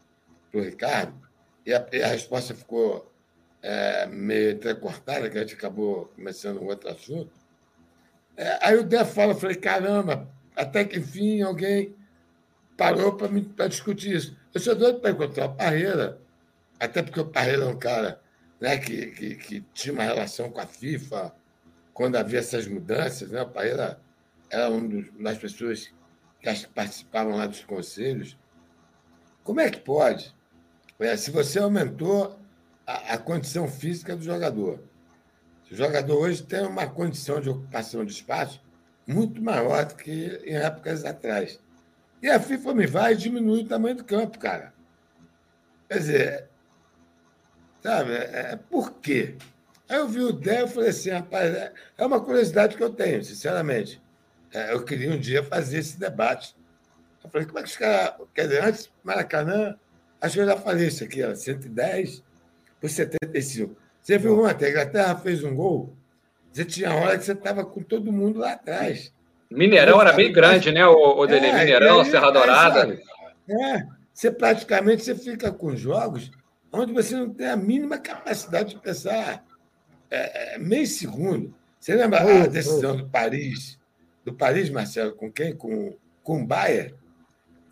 Speaker 2: Ricardo, e a, e a, resposta ficou é, meio entrecortada, que a gente acabou começando um outro assunto. É, aí o Dé fala, eu falei, caramba, até que enfim alguém parou para discutir isso. Eu sou doido para encontrar o Parreira, até porque o Parreira é um cara né, que, que, que, tinha uma relação com a FIFA quando havia essas mudanças. Né? O Parreira era uma das pessoas que participavam lá dos conselhos. Como é que pode? É, se você aumentou a, a condição física do jogador, o jogador hoje tem uma condição de ocupação de espaço muito maior do que em épocas atrás. E a FIFA me vai e diminui o tamanho do campo, cara. Quer dizer, sabe, é, é, por quê? Aí eu vi o Dé e falei assim, rapaz, é, é uma curiosidade que eu tenho, sinceramente. É, eu queria um dia fazer esse debate. Eu falei, como é que os caras. Quer dizer, antes, Maracanã, acho que eu já falei isso aqui, ó, 110 por 75. Você viu ontem, a Inglaterra fez um gol, você tinha hora que você estava com todo mundo lá atrás.
Speaker 1: Mineirão era bem grande, né, o, o Dele? É, Mineirão, aí, Serra Dourada.
Speaker 2: É, é, você praticamente você fica com jogos onde você não tem a mínima capacidade de pensar é, é meio segundo. Você lembra a decisão do Paris, do Paris, Marcelo, com quem? Com, com o Bayern?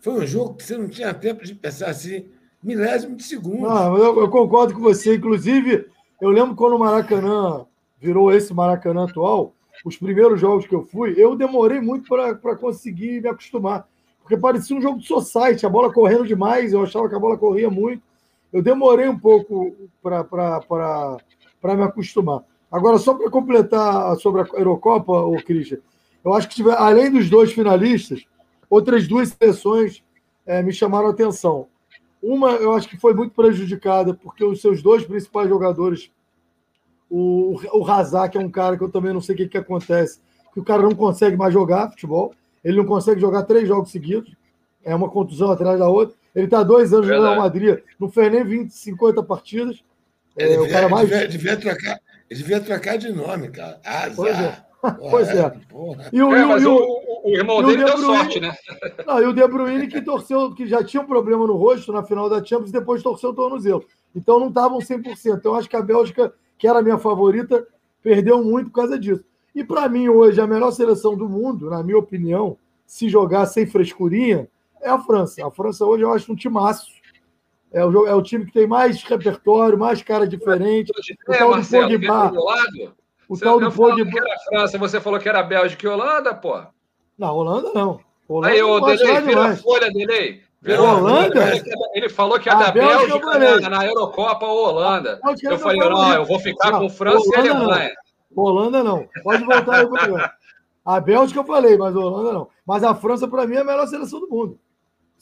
Speaker 2: Foi um jogo que você não tinha tempo de pensar assim, milésimo de segundo.
Speaker 3: Não, eu, eu concordo com você. Inclusive, eu lembro quando o Maracanã virou esse Maracanã atual, os primeiros jogos que eu fui, eu demorei muito para conseguir me acostumar. Porque parecia um jogo de society, a bola correndo demais, eu achava que a bola corria muito. eu demorei um pouco para me acostumar. Agora, só para completar sobre a Eurocopa, o Christian, eu acho que tiver, além dos dois finalistas, outras duas seleções é, me chamaram a atenção. Uma, eu acho que foi muito prejudicada, porque os seus dois principais jogadores, o, o Hazard, que é um cara que eu também não sei o que, que acontece, que o cara não consegue mais jogar futebol, ele não consegue jogar três jogos seguidos, é uma contusão atrás da outra. Ele está dois anos no Real Madrid, não fez nem 20, 50 partidas.
Speaker 2: É, devia, o cara mais... devia, devia, trocar, devia trocar de nome, cara. Azar.
Speaker 3: Pois é. pois é.
Speaker 1: E o, é, mas o, o, o irmão dele deu Bruyne, sorte, né?
Speaker 3: Não, e o De Bruyne que torceu, que já tinha um problema no rosto na final da Champions, depois torceu o tornozelo. Então não estavam 100%. Então acho que a Bélgica, que era a minha favorita, perdeu muito por causa disso. E para mim, hoje, a melhor seleção do mundo, na minha opinião, se jogar sem frescurinha, é a França. A França hoje eu acho um timaço. É o, é o time que tem mais repertório, mais cara diferente.
Speaker 1: O é, tal Marcelo, do Pogba. O você tal do Pogba. Que era França, você falou que era Bélgica e Holanda, pô?
Speaker 3: Não, Holanda não. Holanda
Speaker 1: Aí, ô, Delei, vira a folha, Delei.
Speaker 3: Virou Holanda?
Speaker 1: Ele falou que é da Bélgica, Bélgica na, na, Eurocopa ou Holanda. Eu falei, não, eu vou ficar não, com França Holanda e Alemanha.
Speaker 3: Não. Holanda não. Pode voltar aí. A Bélgica eu falei, mas a Holanda não. Mas a França, para mim, é a melhor seleção do mundo.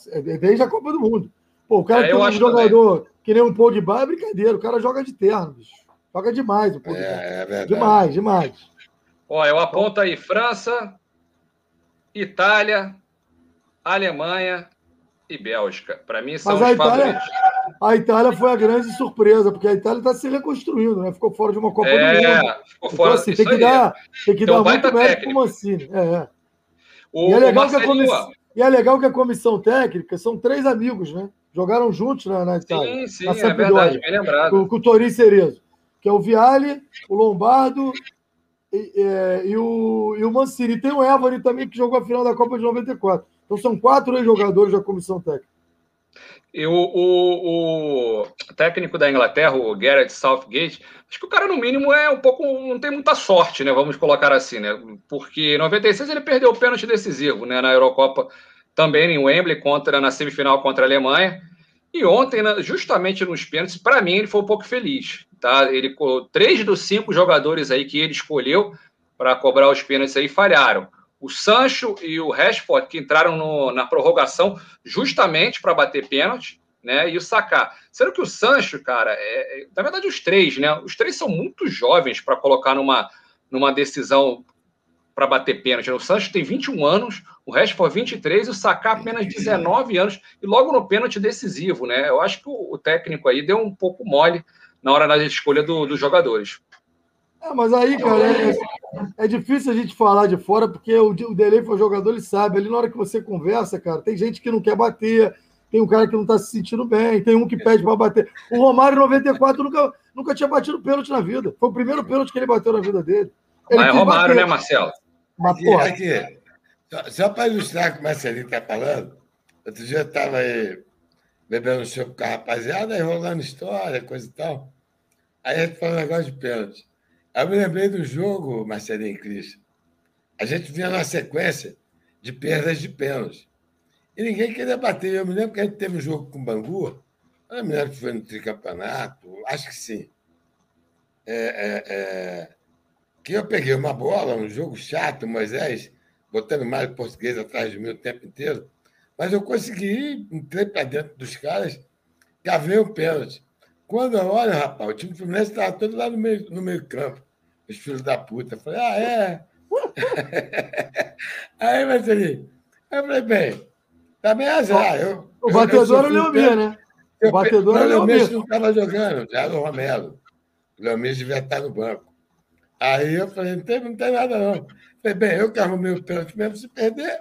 Speaker 3: É, desde a Copa do Mundo. Pô, o cara é, que é um jogador também. que nem um Pogba é brincadeira. O cara joga de terno, bicho. Joga demais o Pogba. É, é verdade. Demais, demais.
Speaker 1: Ó, eu aponto aí França, Itália, Alemanha e Bélgica. Para mim são Mas os a Itália, favoritos.
Speaker 3: A Itália foi a grande surpresa, porque a Itália está se reconstruindo, né? Ficou fora de uma Copa
Speaker 1: é,
Speaker 3: do
Speaker 1: Mundo. Ficou fora. Então, assim,
Speaker 3: tem que dar, tem que dar muito mérito para o Mancini. É, é. O, e é legal que a comissão e é legal que a comissão técnica são três amigos, né? Jogaram juntos na, na
Speaker 1: Itália. Sim, sim, na é verdade, bem lembrado.
Speaker 3: Com, com o Torin Cerezo, que é o Viale, o Lombardo e, é, e, o, e o Mancini. E tem o Évore também, que jogou a final da Copa de 94. Então são quatro ex-jogadores da comissão técnica.
Speaker 1: E o, o, o, técnico da Inglaterra, o Gareth Southgate, acho que o cara, no mínimo, é um pouco. não tem muita sorte, né? Vamos colocar assim, né? Porque em 96 ele perdeu o pênalti decisivo, né? Na Eurocopa também em Wembley, contra, na semifinal contra a Alemanha. E ontem, justamente nos pênaltis, para mim, ele foi um pouco feliz. Tá? Ele, três dos cinco jogadores aí que ele escolheu para cobrar os pênaltis aí falharam o Sancho e o Rashford, que entraram no, na prorrogação justamente para bater pênalti, né? E o Saká. Sendo que o Sancho, cara, é, é, na verdade, os três, né? Os três são muito jovens para colocar numa, numa decisão para bater pênalti. O Sancho tem 21 anos, o Rashford 23 e o Saká apenas 19 anos, e logo no pênalti decisivo, né? Eu acho que o, o técnico aí deu um pouco mole na hora da escolha do, dos jogadores.
Speaker 3: É, mas aí, cara, é, é, difícil a gente falar de fora, porque o, o Delay foi jogador, ele sabe. Ali na hora que você conversa, cara, tem gente que não quer bater, tem um cara que não está se sentindo bem, tem um que pede para bater. O Romário, em 94, nunca, nunca tinha batido pênalti na vida. Foi o primeiro pênalti que ele bateu na vida dele.
Speaker 1: Ele mas é Romário, bater. né, Marcelo?
Speaker 2: Mas, porra... aqui, só, só para ilustrar o que o Marcelinho está falando, outro dia eu estava aí bebendo um chopp com a rapaziada, enrolando história, coisa e tal. Aí gente falou um negócio de pênalti. Eu me lembrei do jogo, Marcelinho e Cris. A gente vinha na sequência de perdas de pênalti. E ninguém queria bater. Eu me lembro que a gente teve um jogo com o Bangu. Eu me lembro que foi no tricampeonato, acho que sim. É, é, é, que eu peguei uma bola, um jogo chato, Moisés, botando mais português atrás de mim o tempo inteiro. Mas eu consegui, entrei para dentro dos caras, cavei o pênalti. Quando eu olho, rapaz, o time do Fluminense estava todo lá no meio, no meio campo os filhos da puta. Eu falei, ah, é? Aí, Marcelinho, eu falei, bem, também é azar. Eu,
Speaker 3: o batedor era o Leomir, né?
Speaker 2: O batedor era o Leomir. não estava jogando, já era o Romero. O Leomir devia estar no banco. Aí eu falei, não tem, não tem nada não. Falei, bem, eu que arrumei o pênalti mesmo, se perder,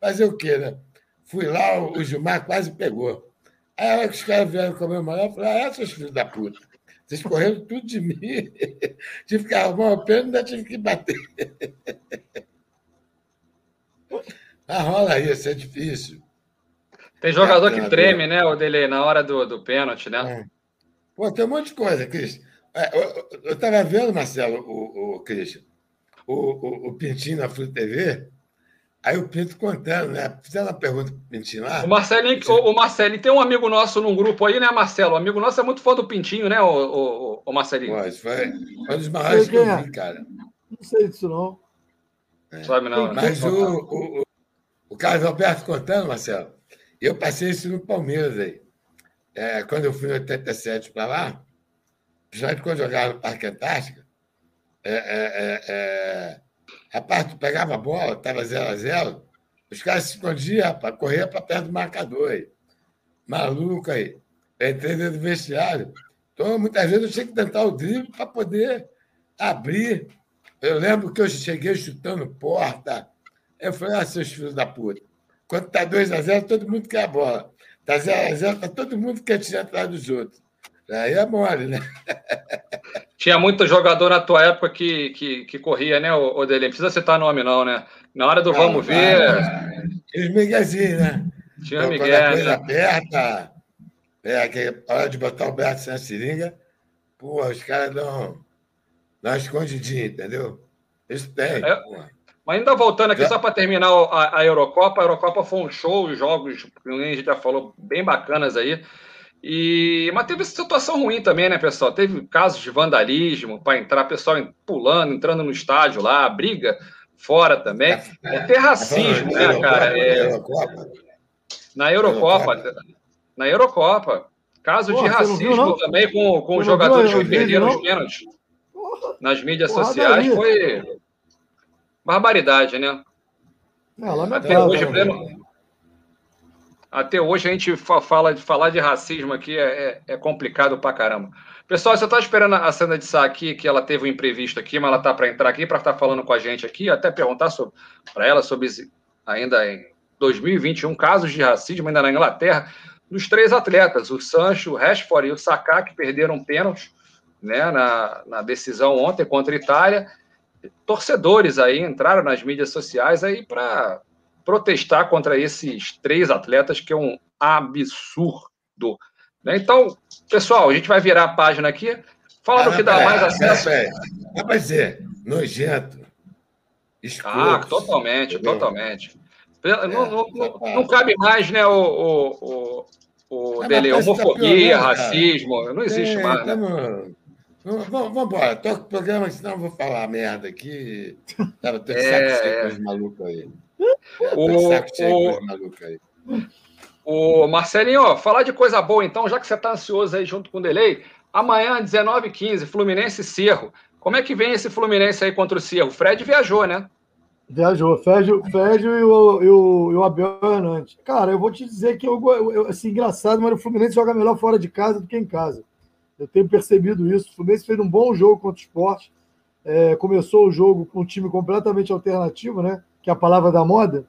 Speaker 2: fazer o quê, né? Fui lá, o Gilmar quase pegou. Aí a hora que os caras vieram comemorar, eu falei, ah, é, seus filhos da puta. Vocês correram tudo de mim. tive que arrumar uma pena e ainda tive que bater. Ah, rola isso, é difícil.
Speaker 1: Tem jogador é, que treme, né, o dele na hora do, do pênalti, né? É.
Speaker 2: Pô, tem um monte de coisa, Cris. É, eu estava vendo, Marcelo, o, o Cris, o, o, o Pintinho na Flu TV. Aí o Pinto contando, né? Fizeram uma pergunta pro Pintinho lá.
Speaker 1: O Marcelinho, o, o Marcelinho, tem um amigo nosso num grupo aí, né, Marcelo? O amigo nosso é muito fã do Pintinho, né, o, o, o Marcelinho?
Speaker 2: Pô, isso foi, foi um dos maiores que eu
Speaker 3: é?
Speaker 2: vi, cara.
Speaker 3: Não sei disso, não.
Speaker 2: É.
Speaker 1: Sabe não, né?
Speaker 2: Mas o, o, o Carlos Alberto contando, Marcelo, eu passei isso no Palmeiras aí. É, quando eu fui em 87 para lá, principalmente quando eu jogava no Parque Antártica, é, é, é, é, rapaz, tu pegava a bola, estava 0 a 0 os caras se escondiam, rapaz, corria para perto do marcador aí. Maluco aí. Eu entrei dentro do vestiário. Então, muitas vezes eu tinha que tentar o drible para poder abrir. Eu lembro que eu cheguei chutando porta. Eu falei, ah, seus filhos da puta. Quando está 2 a 0 todo mundo quer a bola. Está 0 a 0 tá todo mundo quer tirar atrás dos outros. Aí é mole, né?
Speaker 1: Tinha muito jogador na tua época que, que, que corria, né, Odelê? Não precisa citar nome, não, né? Na hora do vamos ver.
Speaker 2: Eles miguezinhos, né?
Speaker 1: Tinha
Speaker 2: Então,
Speaker 1: Miguel.
Speaker 2: Quando a coisa aperta, é que a hora de botar o Beto sem a seringa, pô, os caras dão, dão uma escondidinha, entendeu? Eles têm.
Speaker 1: É. Mas ainda voltando aqui,
Speaker 2: Já-
Speaker 1: só para terminar a, a Eurocopa, a Eurocopa foi um show, os jogos, a gente já falou, bem bacanas aí. E, mas teve situação ruim também, né, pessoal? Teve casos de vandalismo para entrar, pessoal pulando, entrando no estádio lá, briga fora também. É ter racismo, né, cara? É,
Speaker 2: Eurocopa?
Speaker 1: na Eurocopa. Na Eurocopa. Caso de
Speaker 3: Porra, não viu,
Speaker 1: racismo
Speaker 3: não?
Speaker 1: também com, com os
Speaker 3: não viu
Speaker 1: jogadores
Speaker 3: o
Speaker 1: que perderam
Speaker 3: não?
Speaker 1: os pênaltis
Speaker 3: Porra,
Speaker 1: nas mídias
Speaker 3: Porradaria.
Speaker 1: sociais. Foi barbaridade, né?
Speaker 3: é
Speaker 1: Até hoje, pleno- Até hoje a gente fa- fala de falar de racismo aqui é, é- é complicado pra caramba. Pessoal, você está esperando a Sandra de Sá aqui, que ela teve um imprevisto aqui, mas ela tá para entrar aqui para estar falando com a gente aqui, até perguntar para ela sobre ainda em 2021 casos de racismo ainda na Inglaterra dos três atletas, o Sancho, o Rashford e o Saká, que perderam pênaltis né, na, na decisão ontem contra a Itália. Torcedores aí entraram nas mídias sociais aí para protestar contra esses três atletas, que é um absurdo. né? Então, pessoal, a gente vai virar a página aqui. Fala do que dá mais acesso.
Speaker 2: Para dizer, nojento.
Speaker 1: Ah,
Speaker 2: escroto,
Speaker 1: totalmente,
Speaker 2: entendeu?
Speaker 1: totalmente. Não, não- não-
Speaker 2: tá.
Speaker 1: não cabe mais, né, o, o, o, o
Speaker 2: É,
Speaker 1: dele,
Speaker 2: tá
Speaker 1: homofobia,
Speaker 2: piorando, cara.
Speaker 1: racismo, não existe
Speaker 2: É,
Speaker 1: mais, né?
Speaker 2: tamo- Vamos, embora. Toca o programa, senão eu vou falar merda aqui. Tô de
Speaker 1: É,
Speaker 2: saco
Speaker 1: é.
Speaker 2: com os malucos aí. De
Speaker 1: O, o, Marcelinho, ó, falar de coisa boa então, já que você está ansioso aí junto com o Delay, amanhã, 19h15, Fluminense e Cerro. Como é que vem esse Fluminense aí contra o Cerro? O Fred viajou, né?
Speaker 3: Viajou, Fégio, Fégio e, o, e, o, e o Abel Hernandes. Cara, eu vou te dizer que eu, eu- assim, engraçado, mas o Fluminense joga melhor fora de casa do que em casa. Eu tenho percebido isso. O Fluminense fez um bom jogo contra o esporte. É, começou o jogo com um time completamente alternativo, né? Que é a palavra da moda.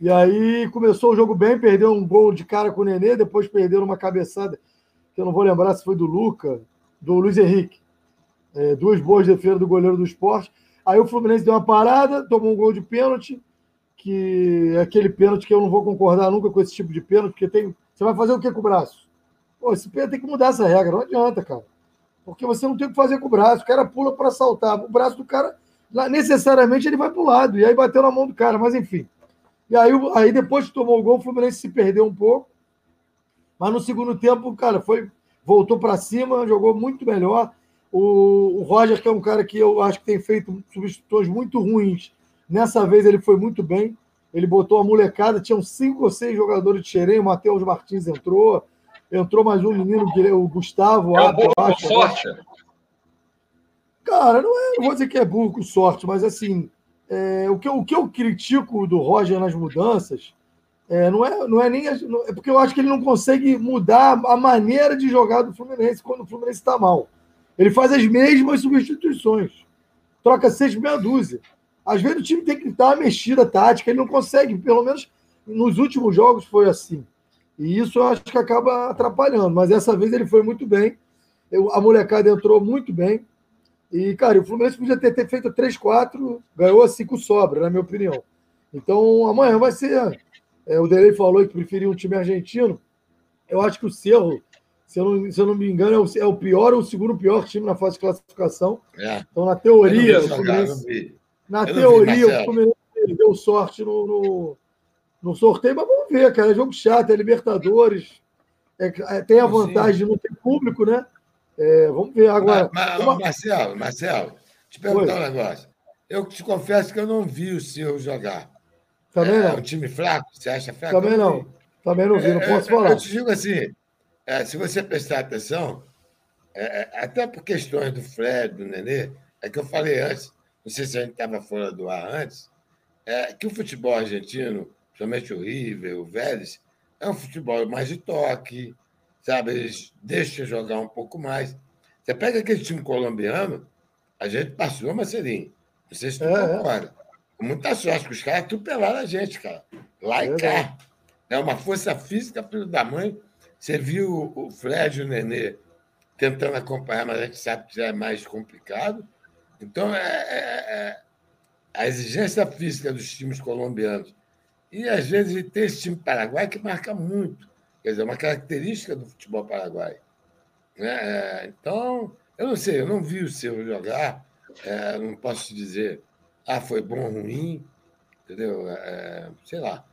Speaker 3: E aí começou o jogo bem, perdeu um gol de cara com o Nenê, depois perdeu uma cabeçada, que eu não vou lembrar se foi do Luca, do Luiz Henrique. É, duas boas defesas do goleiro do esporte. Aí o Fluminense deu uma parada, tomou um gol de pênalti, que é aquele pênalti que eu não vou concordar nunca com esse tipo de pênalti, porque tem. Você vai fazer o que com o braço? Pô, esse pênalti tem que mudar essa regra, não adianta, cara. Porque você não tem o que fazer com o braço, o cara pula para saltar. O braço do cara, necessariamente, ele vai para o lado, e aí bateu na mão do cara, mas enfim. E aí, o- aí depois que tomou o gol, o Fluminense se perdeu um pouco. Mas no segundo tempo, cara, foi voltou para cima, jogou muito melhor. O, o Roger, que é um cara que eu acho que tem feito substituições muito ruins, nessa vez ele foi muito bem. Ele botou a molecada, tinham cinco ou seis jogadores de xerém, o Matheus Martins entrou, entrou mais um menino, o Gustavo.
Speaker 1: É um
Speaker 3: Abel, acho,
Speaker 1: sorte.
Speaker 3: Cara, não, é, não vou dizer que é burro com sorte, mas assim, é, o, que eu, o que eu critico do Roger nas mudanças é, não, é, não é nem. É porque eu acho que ele não consegue mudar a maneira de jogar do Fluminense quando o Fluminense está mal. Ele faz as mesmas substituições. Troca seis meia dúzia. Às vezes o time tem que dar uma mexida tática, ele não consegue, pelo menos nos últimos jogos foi assim. E isso eu acho que acaba atrapalhando. Mas dessa vez ele foi muito bem. Eu- a molecada entrou muito bem. E, cara, o Fluminense podia ter, ter feito 3-4, ganhou assim com sobra, na minha opinião. Então, amanhã vai ser. é, o Delei falou que preferia um time argentino. Eu acho que o Cerro, se eu não, se eu não me engano, é o, é o pior ou o segundo pior time na fase de classificação.
Speaker 2: É.
Speaker 3: Então, na teoria,
Speaker 2: jogar,
Speaker 3: na
Speaker 2: eu não vi,
Speaker 3: teoria, o
Speaker 2: Marcelo.
Speaker 3: Fluminense deu sorte no, no, no, sorteio, mas vamos ver, cara. É jogo chato, é Libertadores. É, é, tem a vantagem de não ter público, né? É, vamos ver agora.
Speaker 2: Mas, mas, uma... Marcelo, Marcelo, te perguntar um negócio. Eu te confesso que eu não vi o seu jogar.
Speaker 3: Também é,
Speaker 2: não. um time fraco? Você acha fraco?
Speaker 3: Também não. Também não vi, não posso falar.
Speaker 2: Eu te digo assim: se você prestar atenção, até por questões do Fred, do Nenê, é que eu falei antes, não sei se a gente estava fora do ar antes, é que o futebol argentino, principalmente o River, o Vélez, é um futebol mais de toque, sabe? Eles deixam jogar um pouco mais. Você pega aquele time colombiano, a gente passou, Marcelinho. Não sei se tu é, concorda. É. Muita sorte, que os caras atropelaram a gente, cara. Lá e cá. É uma força física, filho da mãe. Você viu o Fred e o Nenê tentando acompanhar, mas a gente sabe que já é mais complicado. Então, é, é, é a exigência física dos times colombianos. E, às vezes, tem esse time paraguai que marca muito. Quer dizer, é uma característica do futebol paraguai. Né? É, então, eu não sei, eu não vi o seu jogar, é, não posso te dizer, ah, foi bom ou ruim, entendeu? É, sei lá.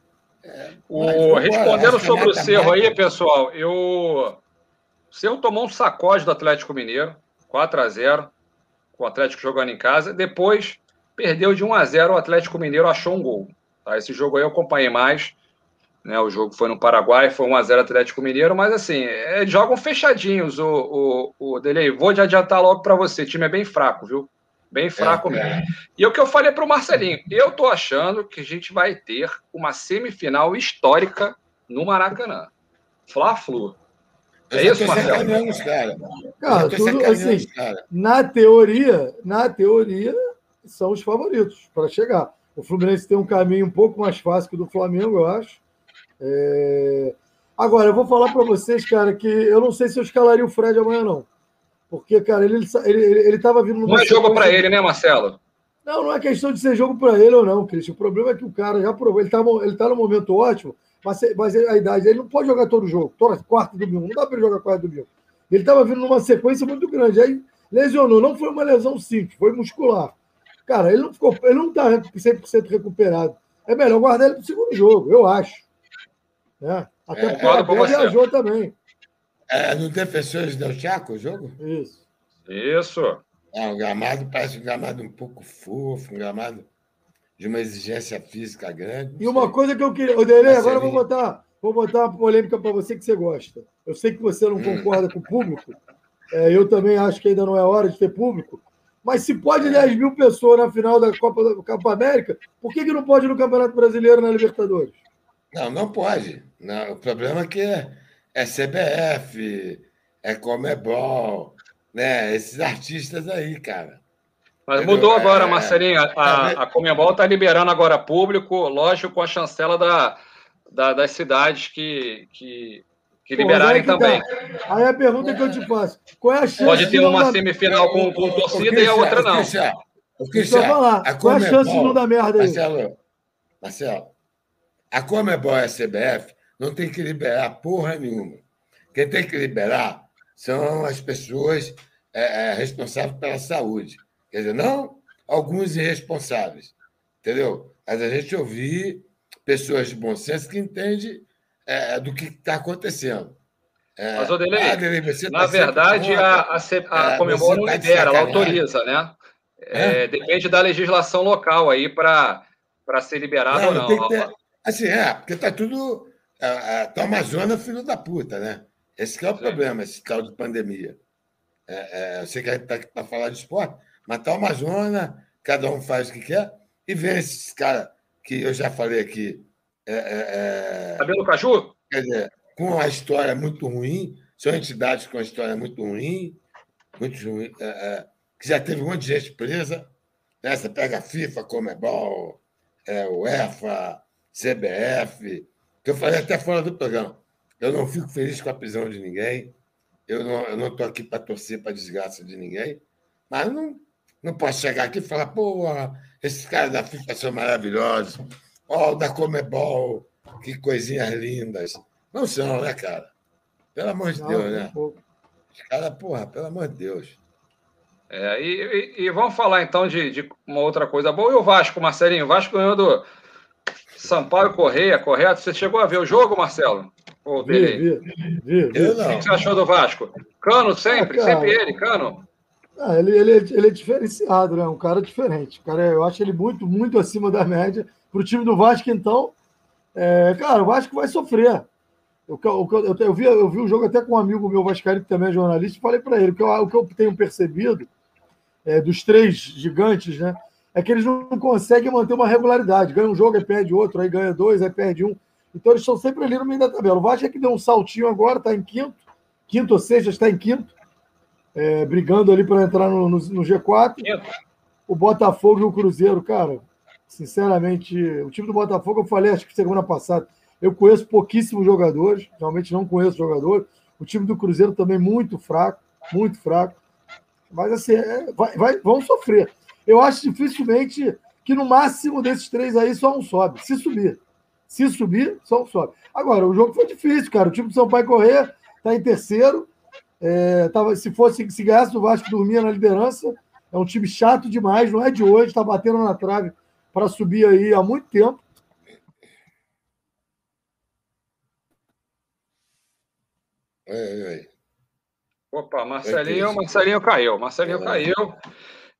Speaker 1: É, o, respondendo sobre o Cerro aí, pessoal, eu, o Cerro tomou um sacode do Atlético Mineiro, 4 a 0 com o Atlético jogando em casa. Depois perdeu de 1 a 0 o Atlético Mineiro achou um gol. Tá? Esse jogo aí eu acompanhei mais. Né? O jogo foi no Paraguai, foi 1 a 0 Atlético Mineiro, mas assim, é, jogam fechadinhos. O, o, o Delei, vou de adiantar logo para você, o time é bem fraco, viu? Bem fraco é, mesmo. É. E o que eu falei para o Marcelinho, eu tô achando que a gente vai ter uma semifinal histórica no Maracanã. Fla-Flu.
Speaker 2: É isso, Marcelo? Cara,
Speaker 3: cara tudo assim, cara. na teoria, na teoria, são os favoritos para chegar. O Fluminense tem um caminho um pouco mais fácil que o do Flamengo, eu acho. É... Agora, eu vou falar para vocês, cara, que eu não sei se eu escalaria o Fred amanhã, não. Porque, cara, ele estava ele, ele, ele vindo.
Speaker 1: Não é jogo para ele, né, Marcelo?
Speaker 3: Não, não é questão de ser jogo para ele ou não, Cristian. O problema é que o cara já provou. Ele está ele tá no momento ótimo, mas, mas a idade, ele não pode jogar todo jogo, toda quarta do domingo. Não dá para ele jogar quarta do domingo. Ele estava vindo numa sequência muito grande. Aí lesionou. Não foi uma lesão simples, foi muscular. Cara, ele não ficou, ele não está 100% recuperado. É melhor guardar ele para o segundo jogo, eu acho. Né? Até é, porque ele viajou também.
Speaker 2: É, no Defensores del Chaco o jogo?
Speaker 3: Isso.
Speaker 1: Isso.
Speaker 2: É, um gramado parece um gramado um pouco fofo, um gramado de uma exigência física grande.
Speaker 3: E uma coisa que eu queria. Oderê, agora eu vou botar, vou botar uma polêmica para você que você gosta. Eu sei que você não hum. concorda com o público. É, eu também acho que ainda não é hora de ter público. Mas se pode 10 mil pessoas na final da Copa, da Copa América, por que, que não pode no Campeonato Brasileiro na Libertadores?
Speaker 2: Não, não pode. Não, o problema é que é, é CBF, é Comebol, né? Esses artistas aí, cara.
Speaker 1: Mas mudou agora, é, Marcelinho. A, a Comebol está liberando agora público, lógico, com a chancela da, da das cidades que, que, que liberarem que também.
Speaker 3: Tá. Aí a pergunta que eu te faço: qual é a chance
Speaker 1: Pode ter uma semifinal com, com torcida e a outra não.
Speaker 3: O que você falar? Qual é a chance de não dar merda aí?
Speaker 2: Marcelo, Marcelo, a Comebol e a CBF não tem que liberar porra nenhuma. Quem tem que liberar são as pessoas é, é, responsáveis pela saúde. Quer dizer, não alguns irresponsáveis, entendeu? Mas a gente ouvir pessoas de bom senso que entendem é, do que está acontecendo.
Speaker 1: É, Mas, Odelei, ah, na tá verdade, a, a, a é, Comembol não tá libera, ela autoriza, né? É, depende da legislação local aí para ser liberado não, ou não. Ter,
Speaker 2: assim, é, porque está tudo. Está uma zona filho da puta, né? Esse é o Sim. problema, esse tal de pandemia. É, é, eu sei que a gente está aqui para falar de esporte, mas está uma zona, cada um faz o que quer, e vem esses caras que eu já falei aqui. É,
Speaker 1: é, é Cabelo Caju?
Speaker 2: Quer dizer, com uma história muito ruim, são entidades com uma história muito ruim, muito ruim é, é, que já teve um monte de gente presa. Né? Você pega a FIFA, Comebol, é, UEFA, CBF, que eu falei até fora do programa. Eu não fico feliz com a prisão de ninguém. Eu não estou aqui para torcer para a desgraça de ninguém. Mas não não posso chegar aqui e falar, pô, esses caras da FIFA são maravilhosos. Ó, oh, da Comebol, que coisinhas lindas. Não são, né, cara? Pelo amor de não, Deus, né? Os caras, porra, pelo amor de Deus.
Speaker 1: É, e, e, e, vamos falar então de, de, uma outra coisa boa. E o Vasco, Marcelinho? O Vasco ganhou do Sampaio Correia, correto? Você chegou a ver o jogo, Marcelo? Ou dele? Vi, vi, vi, o que você achou do Vasco? Cano sempre, ah, sempre ele, Cano.
Speaker 3: Ah, ele, ele, ele é diferenciado, né? Um cara diferente. Cara, eu acho ele muito, muito acima da média. Para o time do Vasco, então, é, cara, o Vasco vai sofrer. Eu, eu, eu, eu, vi, eu vi o jogo até com um amigo meu Vascaíno, que também é jornalista, e falei para ele que eu, o que eu tenho percebido é, dos três gigantes, né? É que eles não conseguem manter uma regularidade. Ganha um jogo, aí perde outro, aí ganha dois, aí perde um. Então eles estão sempre ali no meio da tabela. O Vasco é que deu um saltinho agora, está em quinto, quinto ou seja, está em quinto, é, brigando ali para entrar no, no, no G4. O Botafogo e o Cruzeiro, cara, sinceramente, o time do Botafogo, eu falei, acho que semana passada, eu conheço pouquíssimos jogadores, realmente não conheço jogador. O time do Cruzeiro também muito fraco, muito fraco. Mas assim, é, vai, vai, vão sofrer. Eu acho dificilmente que no máximo desses três aí só um sobe. Se subir. Se subir, só um sobe. Agora, o jogo foi difícil, cara. O time do São Paulo correr está em terceiro. É, tava, se fosse se ganhasse o Vasco dormia na liderança. É um time chato demais, não é de hoje, está batendo na trave para subir aí há muito tempo.
Speaker 1: Opa, Marcelinho, Marcelinho caiu. Marcelinho caiu.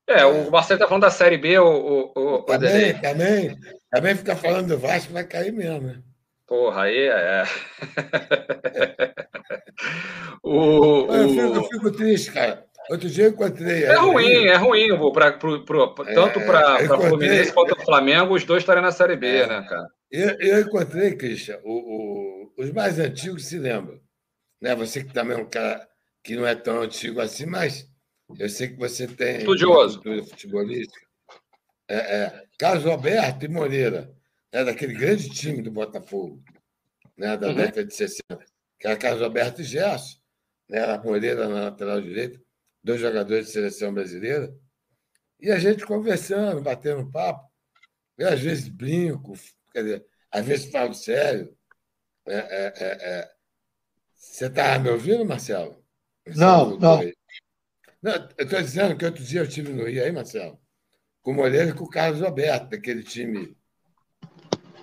Speaker 1: É, o Marcelo tá falando da Série B, o. o, o
Speaker 2: também, também, também fica falando do Vasco, vai cair mesmo, né?
Speaker 1: Porra, aí é.
Speaker 2: o, eu, fico, eu, fico, triste, cara. Outro dia eu encontrei.
Speaker 1: É ruim, é ruim, vou pra, pro, pro, tanto para o Fluminense quanto para o Flamengo, os dois estarem na Série B, é, né, cara?
Speaker 2: Eu, eu encontrei, Christian, o, o, os mais antigos se lembram. Né? Você que também é um cara que não é tão antigo assim, mas eu sei que você tem
Speaker 1: Estudioso.
Speaker 2: futebolística. É, é, Carlos Alberto e Moreira, né, daquele grande time do Botafogo, né, da uhum. década de 60, que era Carlos Alberto e Gerson, né, a Moreira na lateral direita, dois jogadores de seleção brasileira, e a gente conversando, batendo papo, e às vezes brinco, quer dizer, às vezes falo sério. É, é, é, é. Você está me ouvindo, Marcelo?
Speaker 3: Não, não.
Speaker 2: Não, eu estou dizendo que outro dia eu estive no Rio aí, Marcelo, com o Moreira e com o Carlos Alberto, daquele time,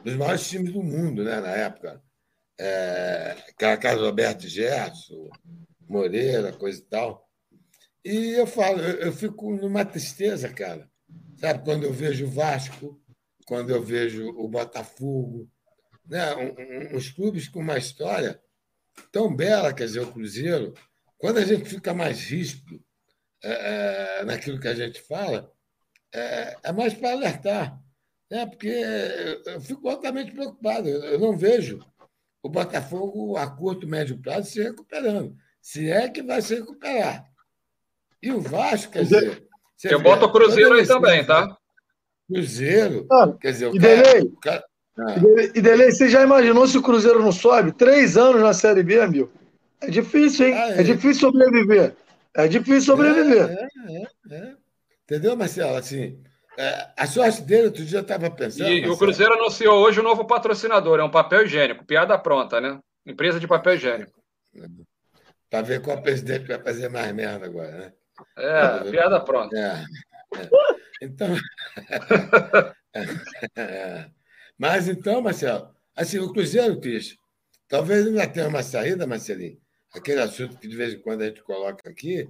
Speaker 2: dos maiores times do mundo, né, na época. É, Carlos Alberto Gerson, Moreira, coisa e tal. E eu falo, eu, fico numa tristeza, cara. Sabe, quando eu vejo o Vasco, quando eu vejo o Botafogo, né, um, um, uns clubes com uma história tão bela, quer dizer, o Cruzeiro, quando a gente fica mais ríspido é, é, naquilo que a gente fala, é, é mais para alertar, né? porque eu fico altamente preocupado. Eu não vejo o Botafogo a curto, médio prazo se recuperando. Se é que vai se recuperar. E o Vasco, quer dizer.
Speaker 1: Eu boto o Cruzeiro aí também, tá?
Speaker 2: Cruzeiro. Ah, quer dizer, o
Speaker 3: e cara, Delei, o cara, ah. E Delei, você já imaginou se o Cruzeiro não sobe? Três anos na Série B, amigo. É difícil, hein? Ah, é. é. difícil sobreviver. É difícil sobreviver. É, é,
Speaker 2: é. Entendeu, Marcelo? Assim, é, a sorte dele, outro dia eu estava pensando.
Speaker 1: E, o Cruzeiro anunciou hoje o um novo patrocinador, é um papel higiênico, piada pronta, né? Empresa de papel higiênico.
Speaker 2: Para ver qual presidente vai fazer mais merda agora, né?
Speaker 1: É, piada pronta. É,
Speaker 2: é. Então. Mas então, Marcelo, assim, o Cruzeiro, Cris, talvez ainda tenha uma saída, Marcelinho, aquele assunto que de vez em quando a gente coloca aqui,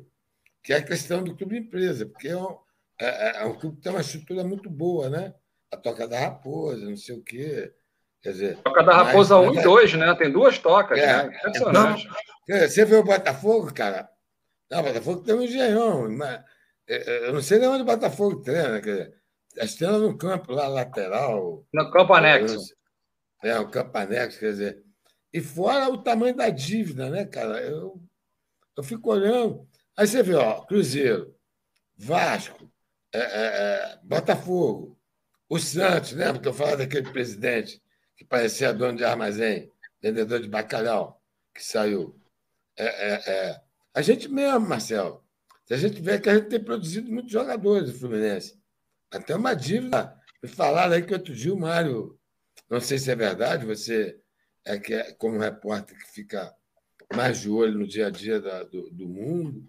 Speaker 2: que é a questão do clube empresa, porque é um, é, é, é um clube que tem uma estrutura muito boa, né? A Toca da Raposa, não sei o quê. Quer dizer,
Speaker 1: Toca da Raposa 1 um e 2, né? Tem duas tocas, é, né? Impressionante.
Speaker 2: Então, você vê o Botafogo, cara? Não, o Botafogo tem um engenhão, mas é, eu não sei nem onde o Botafogo treina, quer dizer, estrela no campo lá lateral.
Speaker 1: No campo anexo.
Speaker 2: É, o campo anexo, quer dizer. E fora o tamanho da dívida, né, cara? Eu, eu fico olhando. Aí você vê, ó, Cruzeiro, Vasco, é, é, é, Botafogo, o Santos, lembra que eu falava daquele presidente que parecia dono de armazém, vendedor de bacalhau, que saiu. É, é, é. A gente mesmo, Marcelo, se a gente vê que a gente tem produzido muitos jogadores do Fluminense. Até uma dívida. Me falaram aí que outro dia o Mário, não sei se é verdade, você é que é como repórter que fica mais de olho no dia a dia da, do, do, mundo,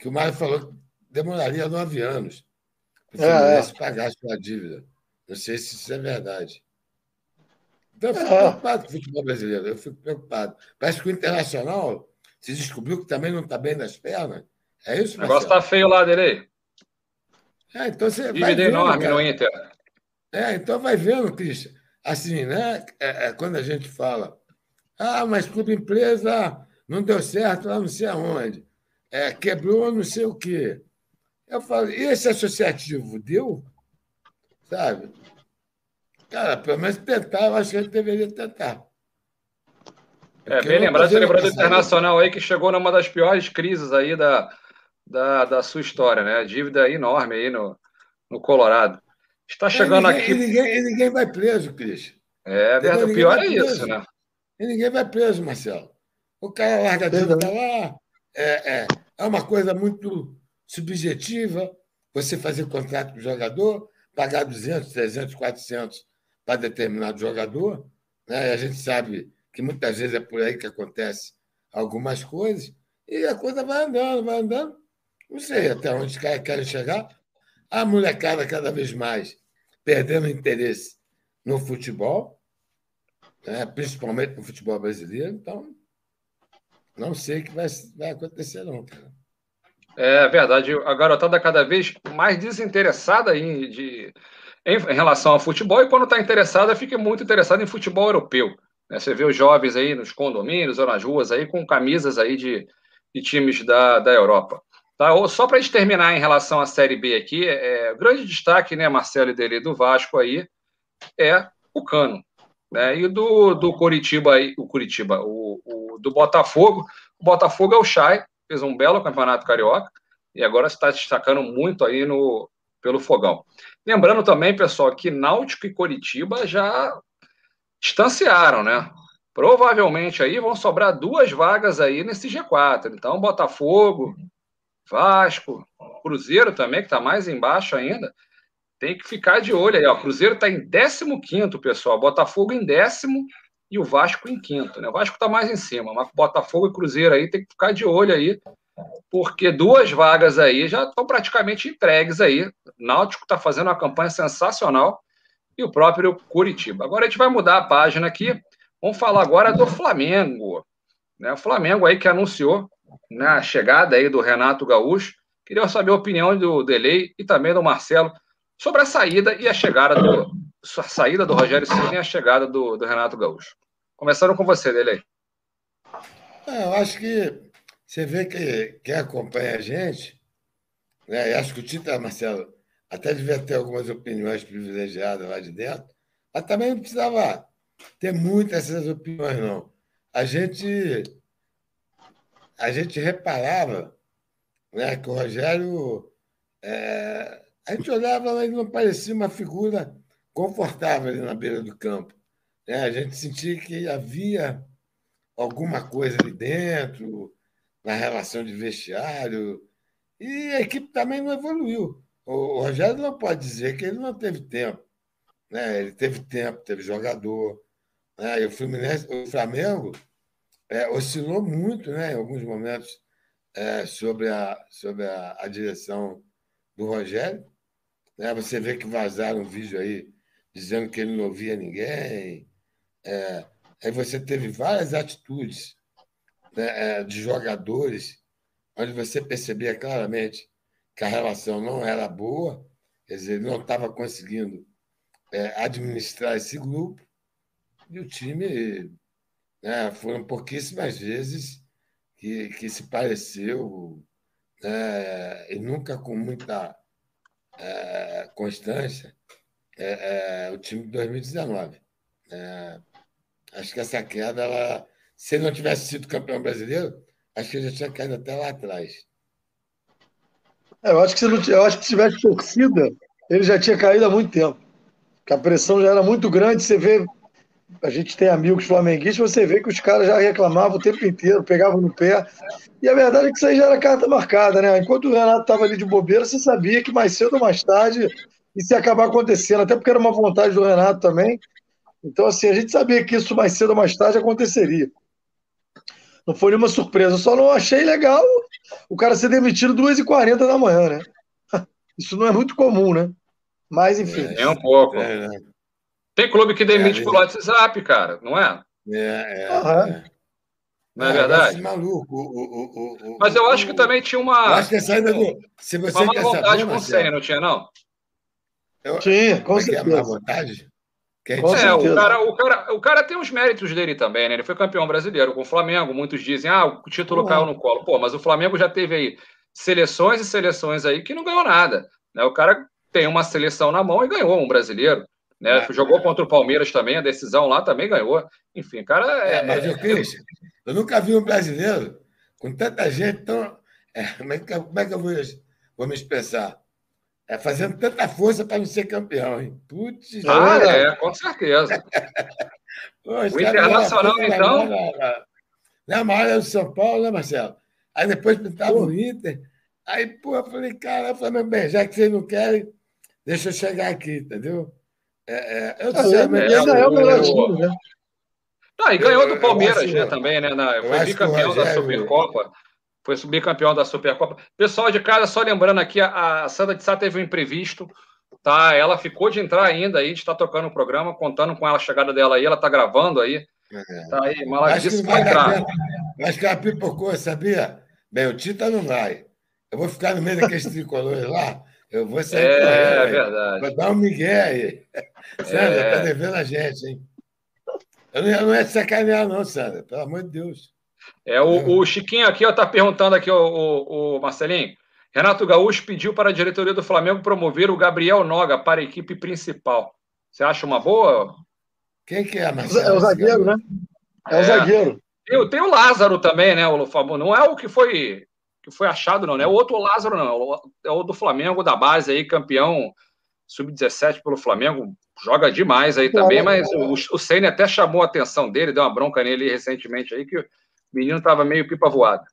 Speaker 2: que o Mário falou que demoraria nove anos para é, é. pagar a sua dívida. Não sei se isso é verdade. Então, eu fico é. preocupado com o futebol brasileiro. Eu fico preocupado. Parece que o Internacional se descobriu que também não está bem nas pernas. É isso,
Speaker 1: O negócio está feio lá dele.
Speaker 2: É, então você
Speaker 1: Dívida vai vendo, enorme cara. no Inter.
Speaker 2: É, então vai vendo, Cristian. Assim, né? É, é, quando a gente fala, ah, mas clube empresa não deu certo lá não sei aonde. É, quebrou não sei o quê. Eu falo, e esse associativo deu? Sabe? Cara, pelo menos tentar, eu acho que a gente deveria tentar.
Speaker 1: É, bem lembrado, você lembrou do Internacional aí que chegou numa das piores crises aí da, da, da sua história, né? Dívida enorme aí no, no Colorado. Está chegando
Speaker 2: é, ninguém,
Speaker 1: aqui.
Speaker 2: E ninguém, e ninguém vai preso, Cris.
Speaker 1: É verdade, o pior é isso, né?
Speaker 2: E ninguém vai preso, Marcelo. O cara larga a dívida lá, é, é, é uma coisa muito subjetiva você fazer contrato com o jogador, pagar 200, 300, 400 para determinado jogador. Né? a gente sabe que muitas vezes é por aí que acontece algumas coisas, e a coisa vai andando, vai andando. Não sei até onde os caras querem chegar. A molecada cada vez mais perdendo interesse no futebol, né? principalmente no futebol brasileiro. Então, não sei o que vai, vai acontecer, não, cara.
Speaker 1: É verdade. A garotada cada vez mais desinteressada em, de, em, em relação ao futebol, e quando está interessada, fica muito interessada em futebol europeu. Né? Você vê os jovens aí nos condomínios ou nas ruas aí com camisas aí de, de times da, da Europa. Tá? Só para a gente terminar em relação à Série B aqui, é, grande destaque, né, Marcelo e dele do Vasco aí, é o Cano. Né? E do, do Curitiba aí, o Curitiba, o, o, do Botafogo, o Botafogo é o Chay, fez um belo campeonato carioca e agora está destacando muito aí no, pelo fogão. Lembrando também, pessoal, que Náutico e Coritiba já distanciaram, né? Provavelmente aí vão sobrar duas vagas aí nesse G4. Então, Botafogo, Vasco, Cruzeiro também, que está mais embaixo ainda, tem que ficar de olho aí. Ó. Cruzeiro está em 15, pessoal. Botafogo em décimo e o Vasco em quinto. Né? O Vasco está mais em cima, mas Botafogo e Cruzeiro aí tem que ficar de olho aí, porque duas vagas aí já estão praticamente entregues aí. Náutico está fazendo uma campanha sensacional e o próprio Curitiba. Agora a gente vai mudar a página aqui. Vamos falar agora do Flamengo. Né? O Flamengo aí que anunciou né, a chegada aí do Renato Gaúcho. Queria saber a opinião do Delei e também do Marcelo sobre a saída e a chegada do, a saída do Rogério Ceni e a chegada do, do Renato Gaúcho. Começando com você, Delei.
Speaker 2: É, eu acho que você vê que quem acompanha a gente, né, acho que o Tita, Marcelo, até devia ter algumas opiniões privilegiadas lá de dentro, mas também não precisava ter muitas essas opiniões, não. A gente, a gente reparava né, que o Rogério. É, a gente olhava, mas não parecia uma figura confortável ali na beira do campo. Né? A gente sentia que havia alguma coisa ali dentro, na relação de vestiário, e a equipe também não evoluiu. O Rogério não pode dizer que ele não teve tempo. Né? Ele teve tempo, teve jogador. Né? E o, Fluminense, o Flamengo é, oscilou muito né, em alguns momentos é, sobre, a, sobre a, a, direção do Rogério. Né? Você vê que vazaram um vídeo aí dizendo que ele não ouvia ninguém. É, aí você teve várias atitudes né, é, de jogadores onde você percebia claramente que a relação não era boa, quer dizer, ele não estava conseguindo é, administrar esse grupo, e o time né, foram pouquíssimas vezes que, que se pareceu, né, e nunca com muita é, constância, é, é o time de 2019. É, acho que essa queda, ela, se não tivesse sido campeão brasileiro, acho que ele já tinha caído até lá atrás.
Speaker 3: É, eu, acho que se não, eu acho que se tivesse torcida, ele já tinha caído há muito tempo. Porque a pressão já era muito grande. Você vê, a gente tem amigos flamenguistas, você vê que os caras já reclamavam o tempo inteiro, pegavam no pé. E a verdade é que isso aí já era carta marcada, né? Enquanto o Renato estava ali de bobeira, você sabia que mais cedo ou mais tarde isso ia acabar acontecendo, até porque era uma vontade do Renato também. Então, assim, a gente sabia que isso mais cedo ou mais tarde aconteceria. Não foi nenhuma surpresa, só não achei legal o cara ser demitido 2h40 da manhã, né? Isso não é muito comum, né? Mas, enfim.
Speaker 1: É, é um pouco. É, né? Tem clube que demite é, por WhatsApp, cara, não é?
Speaker 2: É, é. Uhum.
Speaker 1: Não é, verdade?
Speaker 2: Maluco. O, o,
Speaker 1: o, Mas eu acho que também tinha uma. Eu
Speaker 2: acho que saída do. Se você
Speaker 1: uma má vontade saber, com o Senna, não tinha, não?
Speaker 3: Eu... Tinha, com certeza.
Speaker 2: É, é má vontade?
Speaker 1: é, o cara, o, cara, o cara tem os méritos dele também, né? Ele foi campeão brasileiro com o Flamengo. Muitos dizem, ah, o título uhum. caiu no colo. Pô, mas o Flamengo já teve aí seleções e seleções aí que não ganhou nada. Né? O cara tem uma seleção na mão e ganhou um brasileiro. Né? É, Jogou é. contra o Palmeiras também, a decisão lá também ganhou. Enfim, cara. É,
Speaker 2: é mas, eu, Christian, eu nunca vi um brasileiro com tanta gente tão. É, como, é que, como é que eu vou, vou me expressar? É fazendo tanta força para não ser campeão, hein?
Speaker 1: Putz, ah, é, com certeza. o Internacional, então.
Speaker 2: Na, na do São Paulo, né, Marcelo? Aí depois pintava o Inter. Aí, pô, eu falei, cara, eu falei, bem, já que vocês não querem, deixa eu chegar aqui, entendeu?
Speaker 3: É, é, eu disse, é, é, ainda é o melhor time, né?
Speaker 1: Ah, e ganhou do Palmeiras, né, também, né? Na, foi bicampeão da Supercopa. Foi subcampeão da Supercopa. Pessoal de casa, só lembrando aqui, a, a Sandra de Sá teve um imprevisto, tá? Ela ficou de entrar ainda aí, a gente tá tocando o programa, contando com ela, a chegada dela aí, ela tá gravando aí. É. Tá aí, mas ela disse
Speaker 2: vai entrar. Acho que ela pipocou, sabia? Bem, o Tita não vai. Eu vou ficar no meio daqueles tricolores lá, eu vou sair
Speaker 1: É, correndo, verdade.
Speaker 2: Vou dar um migué aí. Sandra, é. tá devendo a gente, hein? Eu não, não é de sacanear, não, Sandra, pelo amor de Deus.
Speaker 1: É, o, o Chiquinho aqui está perguntando aqui, o, o, o, Marcelinho. Renato Gaúcho pediu para a diretoria do Flamengo promover o Gabriel Noga para a equipe principal. Você acha uma boa?
Speaker 2: Quem que é,
Speaker 3: Marcelo? É o zagueiro, né? É, é o zagueiro.
Speaker 1: Tem, tem, o Lázaro também, né? O. Não é o que foi que foi achado, não, né? O outro Lázaro, não. É o do Flamengo, da base aí, campeão sub-17 pelo Flamengo, joga demais aí também, mas o, o Senna até chamou a atenção dele, deu uma bronca nele recentemente aí, que o menino estava meio pipa voada.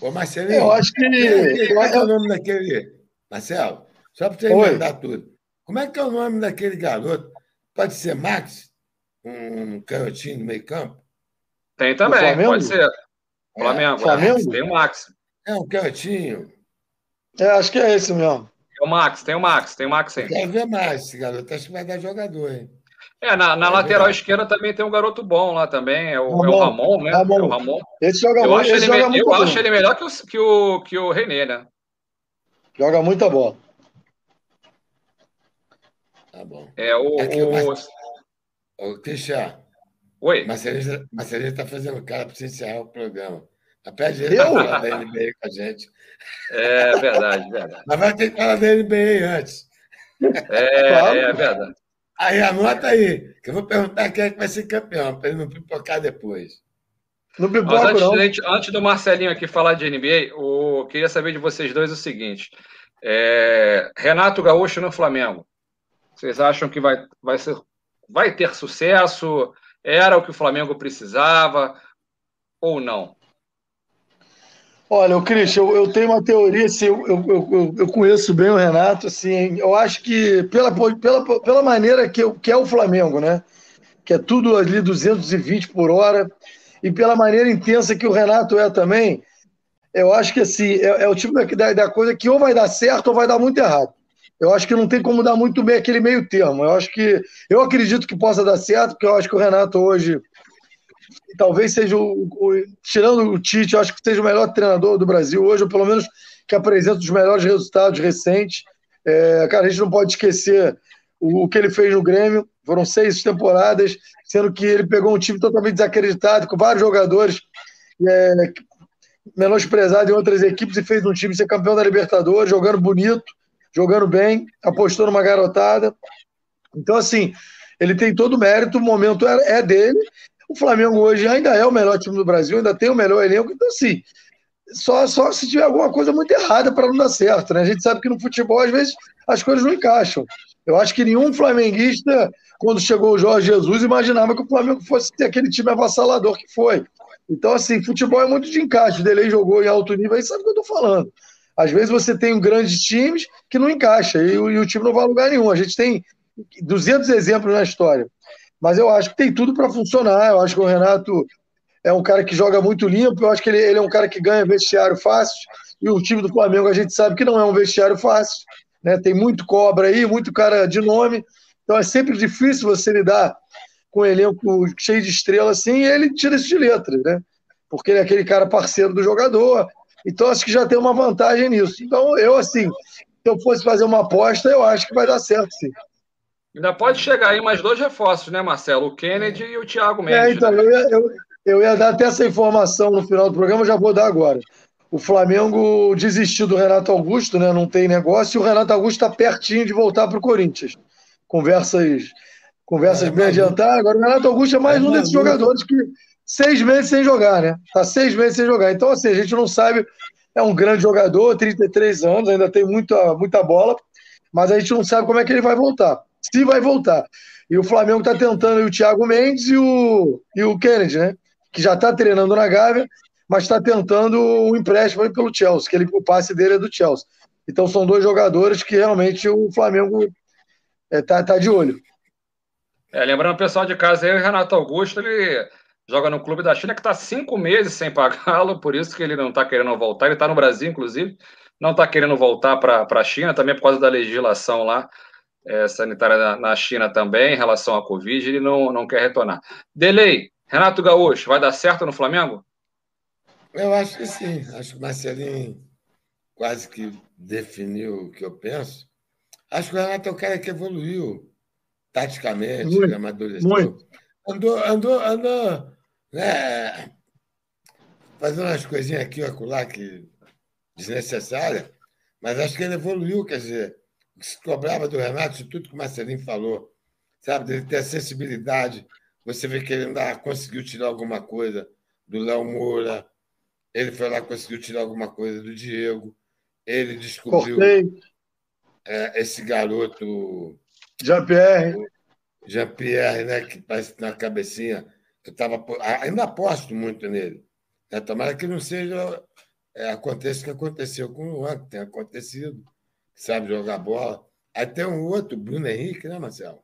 Speaker 2: Ô, Marcelo,
Speaker 3: eu acho que.
Speaker 2: Como é que é o nome daquele. Marcelo, só para você emendar tudo. Como é que é o nome daquele garoto? Pode ser Max? Um canhotinho no meio-campo?
Speaker 1: Tem também, pode ser. Flamengo. É,
Speaker 3: Flamengo?
Speaker 1: Tem o Max.
Speaker 2: É um canhotinho.
Speaker 3: É, acho que é esse mesmo.
Speaker 1: Tem o Max, tem o Max, tem o Max sim.
Speaker 2: Quero ver mais esse garoto. Acho que vai dar jogador, hein?
Speaker 1: É, na, na lateral ver. esquerda também tem um garoto bom lá também, é o Ramon, é o Ramon né? Ramon. É o Ramon.
Speaker 3: Esse joga, eu acho,
Speaker 1: ele,
Speaker 3: joga
Speaker 1: eu acho ele melhor que o, que o, que o René, né?
Speaker 3: Joga muita bola.
Speaker 2: Tá bom.
Speaker 1: É o. Aqui, o...
Speaker 2: o Cristian.
Speaker 1: Oi.
Speaker 2: Marcelinho está fazendo cara para você encerrar o programa. Pede ele para falar da NBA com a gente.
Speaker 1: É verdade, verdade.
Speaker 2: Mas vai ter que falar da NBA antes.
Speaker 1: É, é verdade.
Speaker 2: Aí anota aí, que eu vou perguntar quem é que vai ser campeão, para ele não pipocar depois.
Speaker 1: No pipoca, antes, não. Gente, antes do Marcelinho aqui falar de NBA, eu queria saber de vocês dois o seguinte. É, Renato Gaúcho no Flamengo. Vocês acham que vai, vai, ser, vai ter sucesso? Era o que o Flamengo precisava ou não?
Speaker 3: Olha, o Christian, eu, eu, tenho uma teoria, assim, eu, eu, eu, conheço bem o Renato, assim, eu acho que pela, pela, pela maneira que, que é o Flamengo, né? Que é tudo ali 220 por hora, e pela maneira intensa que o Renato é também, eu acho que assim, é, é o tipo da, da, coisa que ou vai dar certo ou vai dar muito errado. Eu acho que não tem como dar muito bem aquele meio termo. Eu acho que eu acredito que possa dar certo, porque eu acho que o Renato hoje talvez seja o, o, tirando o Tite, eu acho que seja o melhor treinador do Brasil hoje, ou pelo menos que apresenta os melhores resultados recentes. É, cara, a gente não pode esquecer o, o, que ele fez no Grêmio. Foram seis temporadas, sendo que ele pegou um time totalmente desacreditado, com vários jogadores é, menosprezados em outras equipes e fez um time ser campeão da Libertadores, jogando bonito, jogando bem, apostou numa garotada. Então, assim, ele tem todo o mérito, o momento é, é dele, o Flamengo hoje ainda é o melhor time do Brasil, ainda tem o melhor elenco, então assim, só, só se tiver alguma coisa muito errada para não dar certo, né? A gente sabe que no futebol, às vezes, as coisas não encaixam. Eu acho que nenhum flamenguista, quando chegou o Jorge Jesus, imaginava que o Flamengo fosse ter aquele time avassalador que foi. Então, assim, futebol é muito de encaixe. O Delei jogou em alto nível, aí sabe o que eu estou falando. Às vezes você tem grandes times que não encaixa e, e o time não vai a lugar nenhum. A gente tem 200 exemplos na história. Mas eu acho que tem tudo para funcionar. Eu acho que o Renato é um cara que joga muito limpo, eu acho que ele, ele é um cara que ganha vestiário fácil, e o time do Flamengo a gente sabe que não é um vestiário fácil, né? Tem muito cobra aí, muito cara de nome, então é sempre difícil você lidar com um elenco cheio de estrelas assim, e ele tira isso de letra, né? Porque ele é aquele cara parceiro do jogador, então acho que já tem uma vantagem nisso. Então eu, assim, se eu fosse fazer uma aposta, eu acho que vai dar certo, sim.
Speaker 1: Ainda pode chegar aí mais dois reforços, né, Marcelo? O Kennedy e o Thiago Mendes. É,
Speaker 3: então,
Speaker 1: né?
Speaker 3: eu, ia, eu, eu ia dar até essa informação no final do programa, já vou dar agora. O Flamengo desistiu do Renato Augusto, né? Não tem negócio, e o Renato Augusto está pertinho de voltar para o Corinthians. Conversas, conversas é, bem adiantadas. Agora, o Renato Augusto é mais é, um desses jogadores que seis meses sem jogar, né? Está seis meses sem jogar. Então, assim, a gente não sabe. É um grande jogador, 33 anos, ainda tem muita, muita bola, mas a gente não sabe como é que ele vai voltar se vai voltar. E o Flamengo está tentando o Thiago Mendes e o, e o Kennedy, né? Que já está treinando na Gávea, mas está tentando o um empréstimo pelo Chelsea, que ele, o passe dele é do Chelsea. Então são dois jogadores que realmente o Flamengo está é, tá, tá de olho.
Speaker 1: É, lembrando o pessoal de casa aí, o Renato Augusto, ele joga no clube da China que está cinco meses sem pagá-lo, por isso que ele não está querendo voltar. Ele está no Brasil, inclusive, não está querendo voltar para a China, também por causa da legislação lá é, sanitária na, na, China também, em relação à Covid, ele não, não quer retornar. Delei, Renato Gaúcho, vai dar certo no Flamengo?
Speaker 2: Eu acho que sim. Acho que o Marcelinho quase que definiu o que eu penso. Acho que o Renato é o cara que evoluiu taticamente, muito, amadureceu. Muito. Andou, andou, andou né, fazendo umas coisinhas aqui acolá que desnecessárias, mas acho que ele evoluiu, quer dizer, se cobrava do Renato tudo que o Marcelinho falou, sabe? Dele ter a sensibilidade. Você vê que ele ainda conseguiu tirar alguma coisa do Léo Moura, ele foi lá conseguiu tirar alguma coisa do Diego, ele descobriu é, esse garoto.
Speaker 3: Jean-Pierre.
Speaker 2: Jean-Pierre, né? Que parece na cabecinha. Eu tava, ainda aposto muito nele. Né? Tomara que não seja. É, aconteça o que aconteceu com o Juan, que tem acontecido sabe jogar bola. Aí tem um outro, Bruno Henrique, né, Marcelo?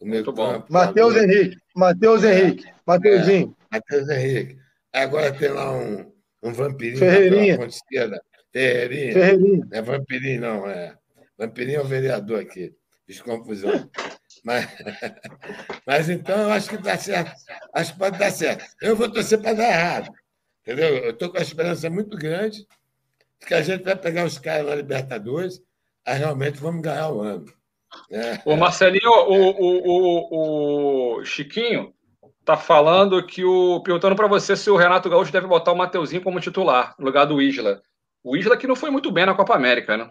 Speaker 3: O Muito bom. Matheus Henrique. Matheus Henrique. Mateuzinho.
Speaker 2: É, Matheus Henrique. Agora tem lá um, um vampirinho.
Speaker 3: Ferreirinha.
Speaker 2: Ferreirinha. Ferreirinha. Não é vampirinho, não. É. Vampirinho é o vereador aqui. Fiz confusão. Mas, mas então eu acho que dá certo. Acho que pode dar certo. Eu vou torcer para dar errado. Entendeu? Eu estou com a esperança muito grande de que a gente vai pegar os caras na Libertadores realmente vamos ganhar o ano.
Speaker 1: Né? O Marcelinho, o, o, o, o Chiquinho tá falando que o. perguntando para você se o Renato Gaúcho deve botar o Mateuzinho como titular, no lugar do Isla. O Isla que não foi muito bem na Copa América, né?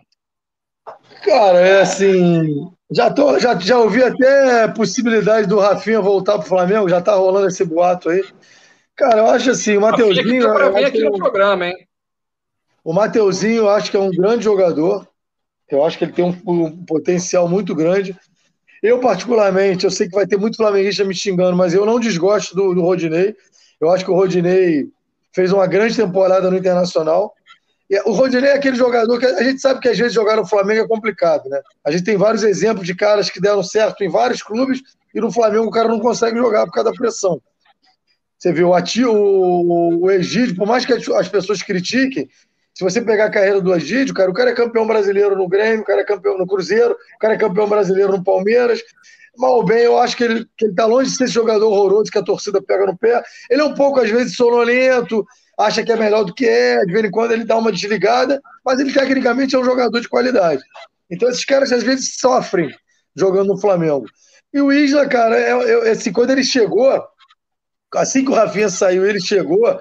Speaker 3: Cara, é assim. Já, tô, já, já ouvi até a possibilidade do Rafinha voltar pro Flamengo, já tá rolando esse boato aí. Cara, eu acho assim, o Mateuzinho.
Speaker 1: Para mim aqui no programa, hein?
Speaker 3: O Mateuzinho, eu acho que é um grande jogador. Eu acho que ele tem um, um, potencial muito grande. Eu, particularmente, eu sei que vai ter muito flamenguista me xingando, mas eu não desgosto do, do Rodinei. Eu acho que o Rodinei fez uma grande temporada no Internacional. E o Rodinei é aquele jogador que a gente sabe que às vezes jogar no Flamengo é complicado, né? A gente tem vários exemplos de caras que deram certo em vários clubes e no Flamengo o cara não consegue jogar por causa da pressão. Você viu o, o, o Egídio, por mais que as pessoas critiquem, se você pegar a carreira do Agídio, cara, o cara é campeão brasileiro no Grêmio, o cara é campeão no Cruzeiro, o cara é campeão brasileiro no Palmeiras. Mal ou bem, eu acho que ele, que ele tá longe de ser esse jogador horroroso que a torcida pega no pé. Ele é um pouco, às vezes, sonolento, acha que é melhor do que é, de vez em quando ele dá uma desligada, mas ele tecnicamente é um jogador de qualidade. Então esses caras às vezes sofrem jogando no Flamengo. E o Isla, cara, é, é, assim, quando ele chegou, assim que o Rafinha saiu, ele chegou,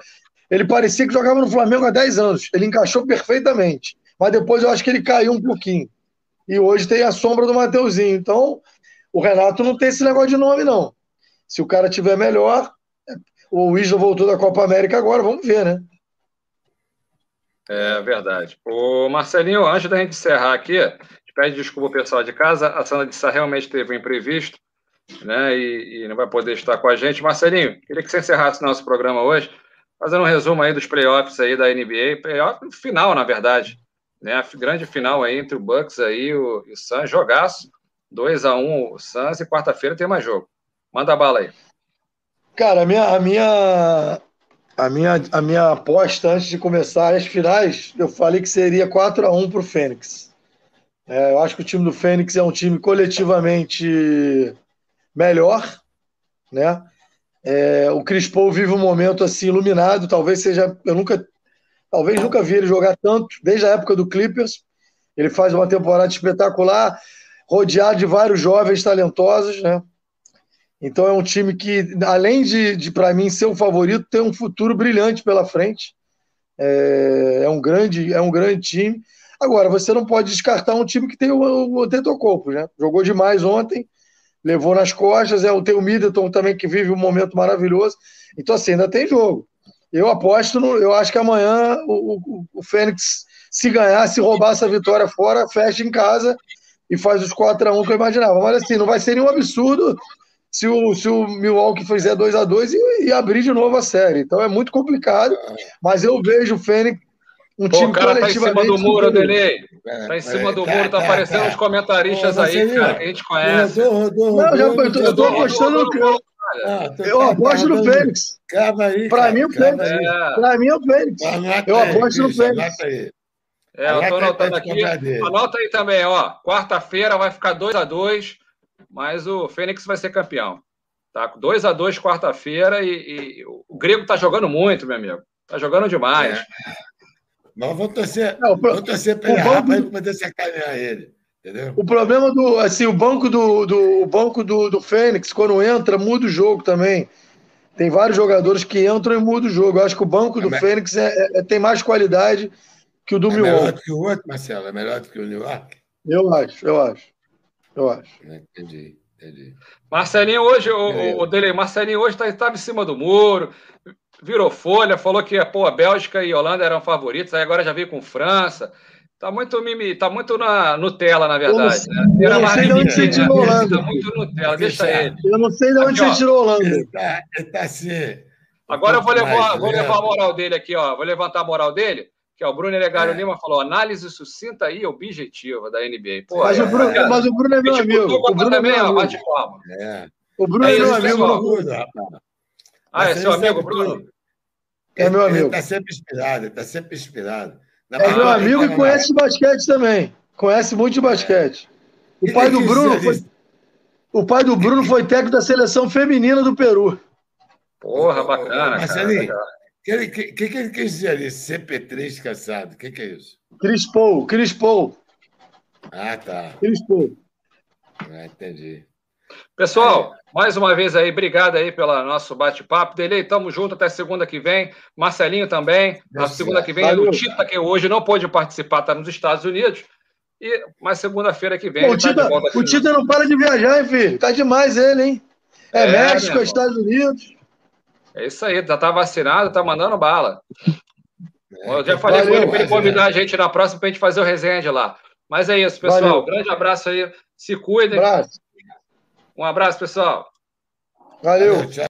Speaker 3: ele parecia que jogava no Flamengo há 10 anos. Ele encaixou perfeitamente. Mas depois eu acho que ele caiu um pouquinho. E hoje tem a sombra do Mateuzinho. Então, o Renato não tem esse negócio de nome, não. Se o cara tiver melhor, o Isla voltou da Copa América agora, vamos ver, né?
Speaker 1: É verdade. O Marcelinho, antes da gente encerrar aqui, pede desculpa ao pessoal de casa. A Sandra de Sá realmente teve um imprevisto, né? E, e, não vai poder estar com a gente. Marcelinho, queria que você encerrasse nosso programa hoje fazendo um resumo aí dos playoffs aí da NBA, playoff final, na verdade, né? A grande final aí entre o Bucks aí o, e o Suns, jogaço, 2 a 1 o Suns e quarta-feira tem mais jogo. Manda bala aí.
Speaker 3: Cara, a minha, a minha, A minha, a minha aposta antes de começar as finais, eu falei que seria 4 a 1 para o Fênix. É, eu acho que o time do Fênix é um time coletivamente melhor, né? É, o Chris Paul vive um momento assim iluminado, talvez seja, eu nunca, talvez nunca vi ele jogar tanto desde a época do Clippers. Ele faz uma temporada espetacular, rodeado de vários jovens talentosos, né? Então é um time que, além de, de para mim ser o favorito, tem um futuro brilhante pela frente. É, é, um grande, é um grande time. Agora, você não pode descartar um time que tem o, o Antetokounmpo, né? Jogou demais ontem, levou nas costas. É o tem o Middleton também que vive um momento maravilhoso. Então assim, ainda tem jogo. Eu aposto, no, eu acho que amanhã o, o, o Fênix, se ganhar, se roubar essa vitória fora, fecha em casa e faz os 4 a 1 que eu imaginava. Mas assim, não vai ser nenhum absurdo se o, se o Milwaukee fizer 2 a 2 e, e, abrir de novo a série. Então é muito complicado, mas eu vejo o Fênix
Speaker 1: um Pô, time o cara tá em cima do muro, Delei. Tá em cima do muro, tá aparecendo os comentaristas aí, cara, que a gente conhece. Rodou, rodou, rodou, não, já,
Speaker 3: eu tô, eu tô apostando no eu, eu aposto no Fênix. Pra mim, o Fênix. Pra mim, o Fênix. Eu aposto no Fênix.
Speaker 1: É, eu tô anotando aqui. Anota aí também, ó. Quarta-feira vai ficar 2 a 2 mas o Fênix vai ser campeão. Tá? 2 a 2 quarta-feira e, e, o Grego tá jogando muito, meu amigo. Tá jogando demais. É.
Speaker 2: Mas vou torcer, Não, pro... vou torcer para ele banco... para poder sacanear ele. Entendeu?
Speaker 3: O problema do. Assim, o banco do, do, o banco do, do Fênix, quando entra, muda o jogo também. Tem vários jogadores que entram e mudam o jogo. Eu acho que o banco do é Fênix é, é, tem mais qualidade que o do é Milwaukee. É melhor
Speaker 2: do que o outro, Marcelo? É melhor do que o York?
Speaker 3: Eu acho, eu acho. Eu acho.
Speaker 2: Entendi, entendi.
Speaker 1: Marcelinho hoje, o, o dele, Marcelinho hoje estava tá, em cima do muro, virou folha, falou que pô, a Bélgica e a Holanda eram favoritos, aí agora já veio com França. Tá muito mimi, tá muito na Nutella, na verdade.
Speaker 3: Eu não, né? eu não sei de onde você tirou Holanda.
Speaker 1: Tá muito Nutella, deixa ele.
Speaker 3: Eu não sei de onde aqui, você tirou Holanda. Ele
Speaker 2: tá, tá assim.
Speaker 1: Agora eu vou levar, vou levar a moral dele aqui, ó. Vou levantar a moral dele que é o Bruno Legário é. Lima falou, análise sucinta e objetiva da NBA.
Speaker 3: Pô, mas, é, o Bruno, é, mas o Bruno é meu amigo. O Bruno também, é bate palma. É. O Bruno é, é meu amigo.
Speaker 1: Ah, é seu amigo, Bruno?
Speaker 3: É meu amigo. Ele
Speaker 2: está sempre inspirado, ele está sempre inspirado.
Speaker 3: Na é meu amigo e conhece de basquete também. Conhece muito de basquete. O pai do Bruno foi... O pai do Bruno foi técnico da seleção feminina do Peru.
Speaker 1: Porra, bacana, Marcelinho, cara.
Speaker 2: O que, que, que ele quis dizer ali? CP3 caçado. O que, que é isso?
Speaker 3: Chris Paul, Chris Paul.
Speaker 2: Ah, tá.
Speaker 3: Chris Paul.
Speaker 2: Ah, entendi.
Speaker 1: Pessoal, mais uma vez aí, obrigado aí pelo nosso bate-papo. Dele, tamo junto até segunda que vem. Marcelinho também. Na segunda que vem, Valeu. o Tita, que hoje não pôde participar, está nos Estados Unidos. E mais segunda-feira que vem.
Speaker 3: O, Tita, tá o Tita não para de viajar, hein, filho? Tá demais ele, hein? É, é México, Estados Unidos.
Speaker 1: É isso aí, já tá vacinado, tá mandando bala. É, eu já falei valeu, com ele para ele convidar a gente na próxima para a gente fazer o resenha de lá. Mas é isso, pessoal. Valeu. Grande abraço aí. Se cuidem. Um abraço, um abraço pessoal.
Speaker 3: Valeu. valeu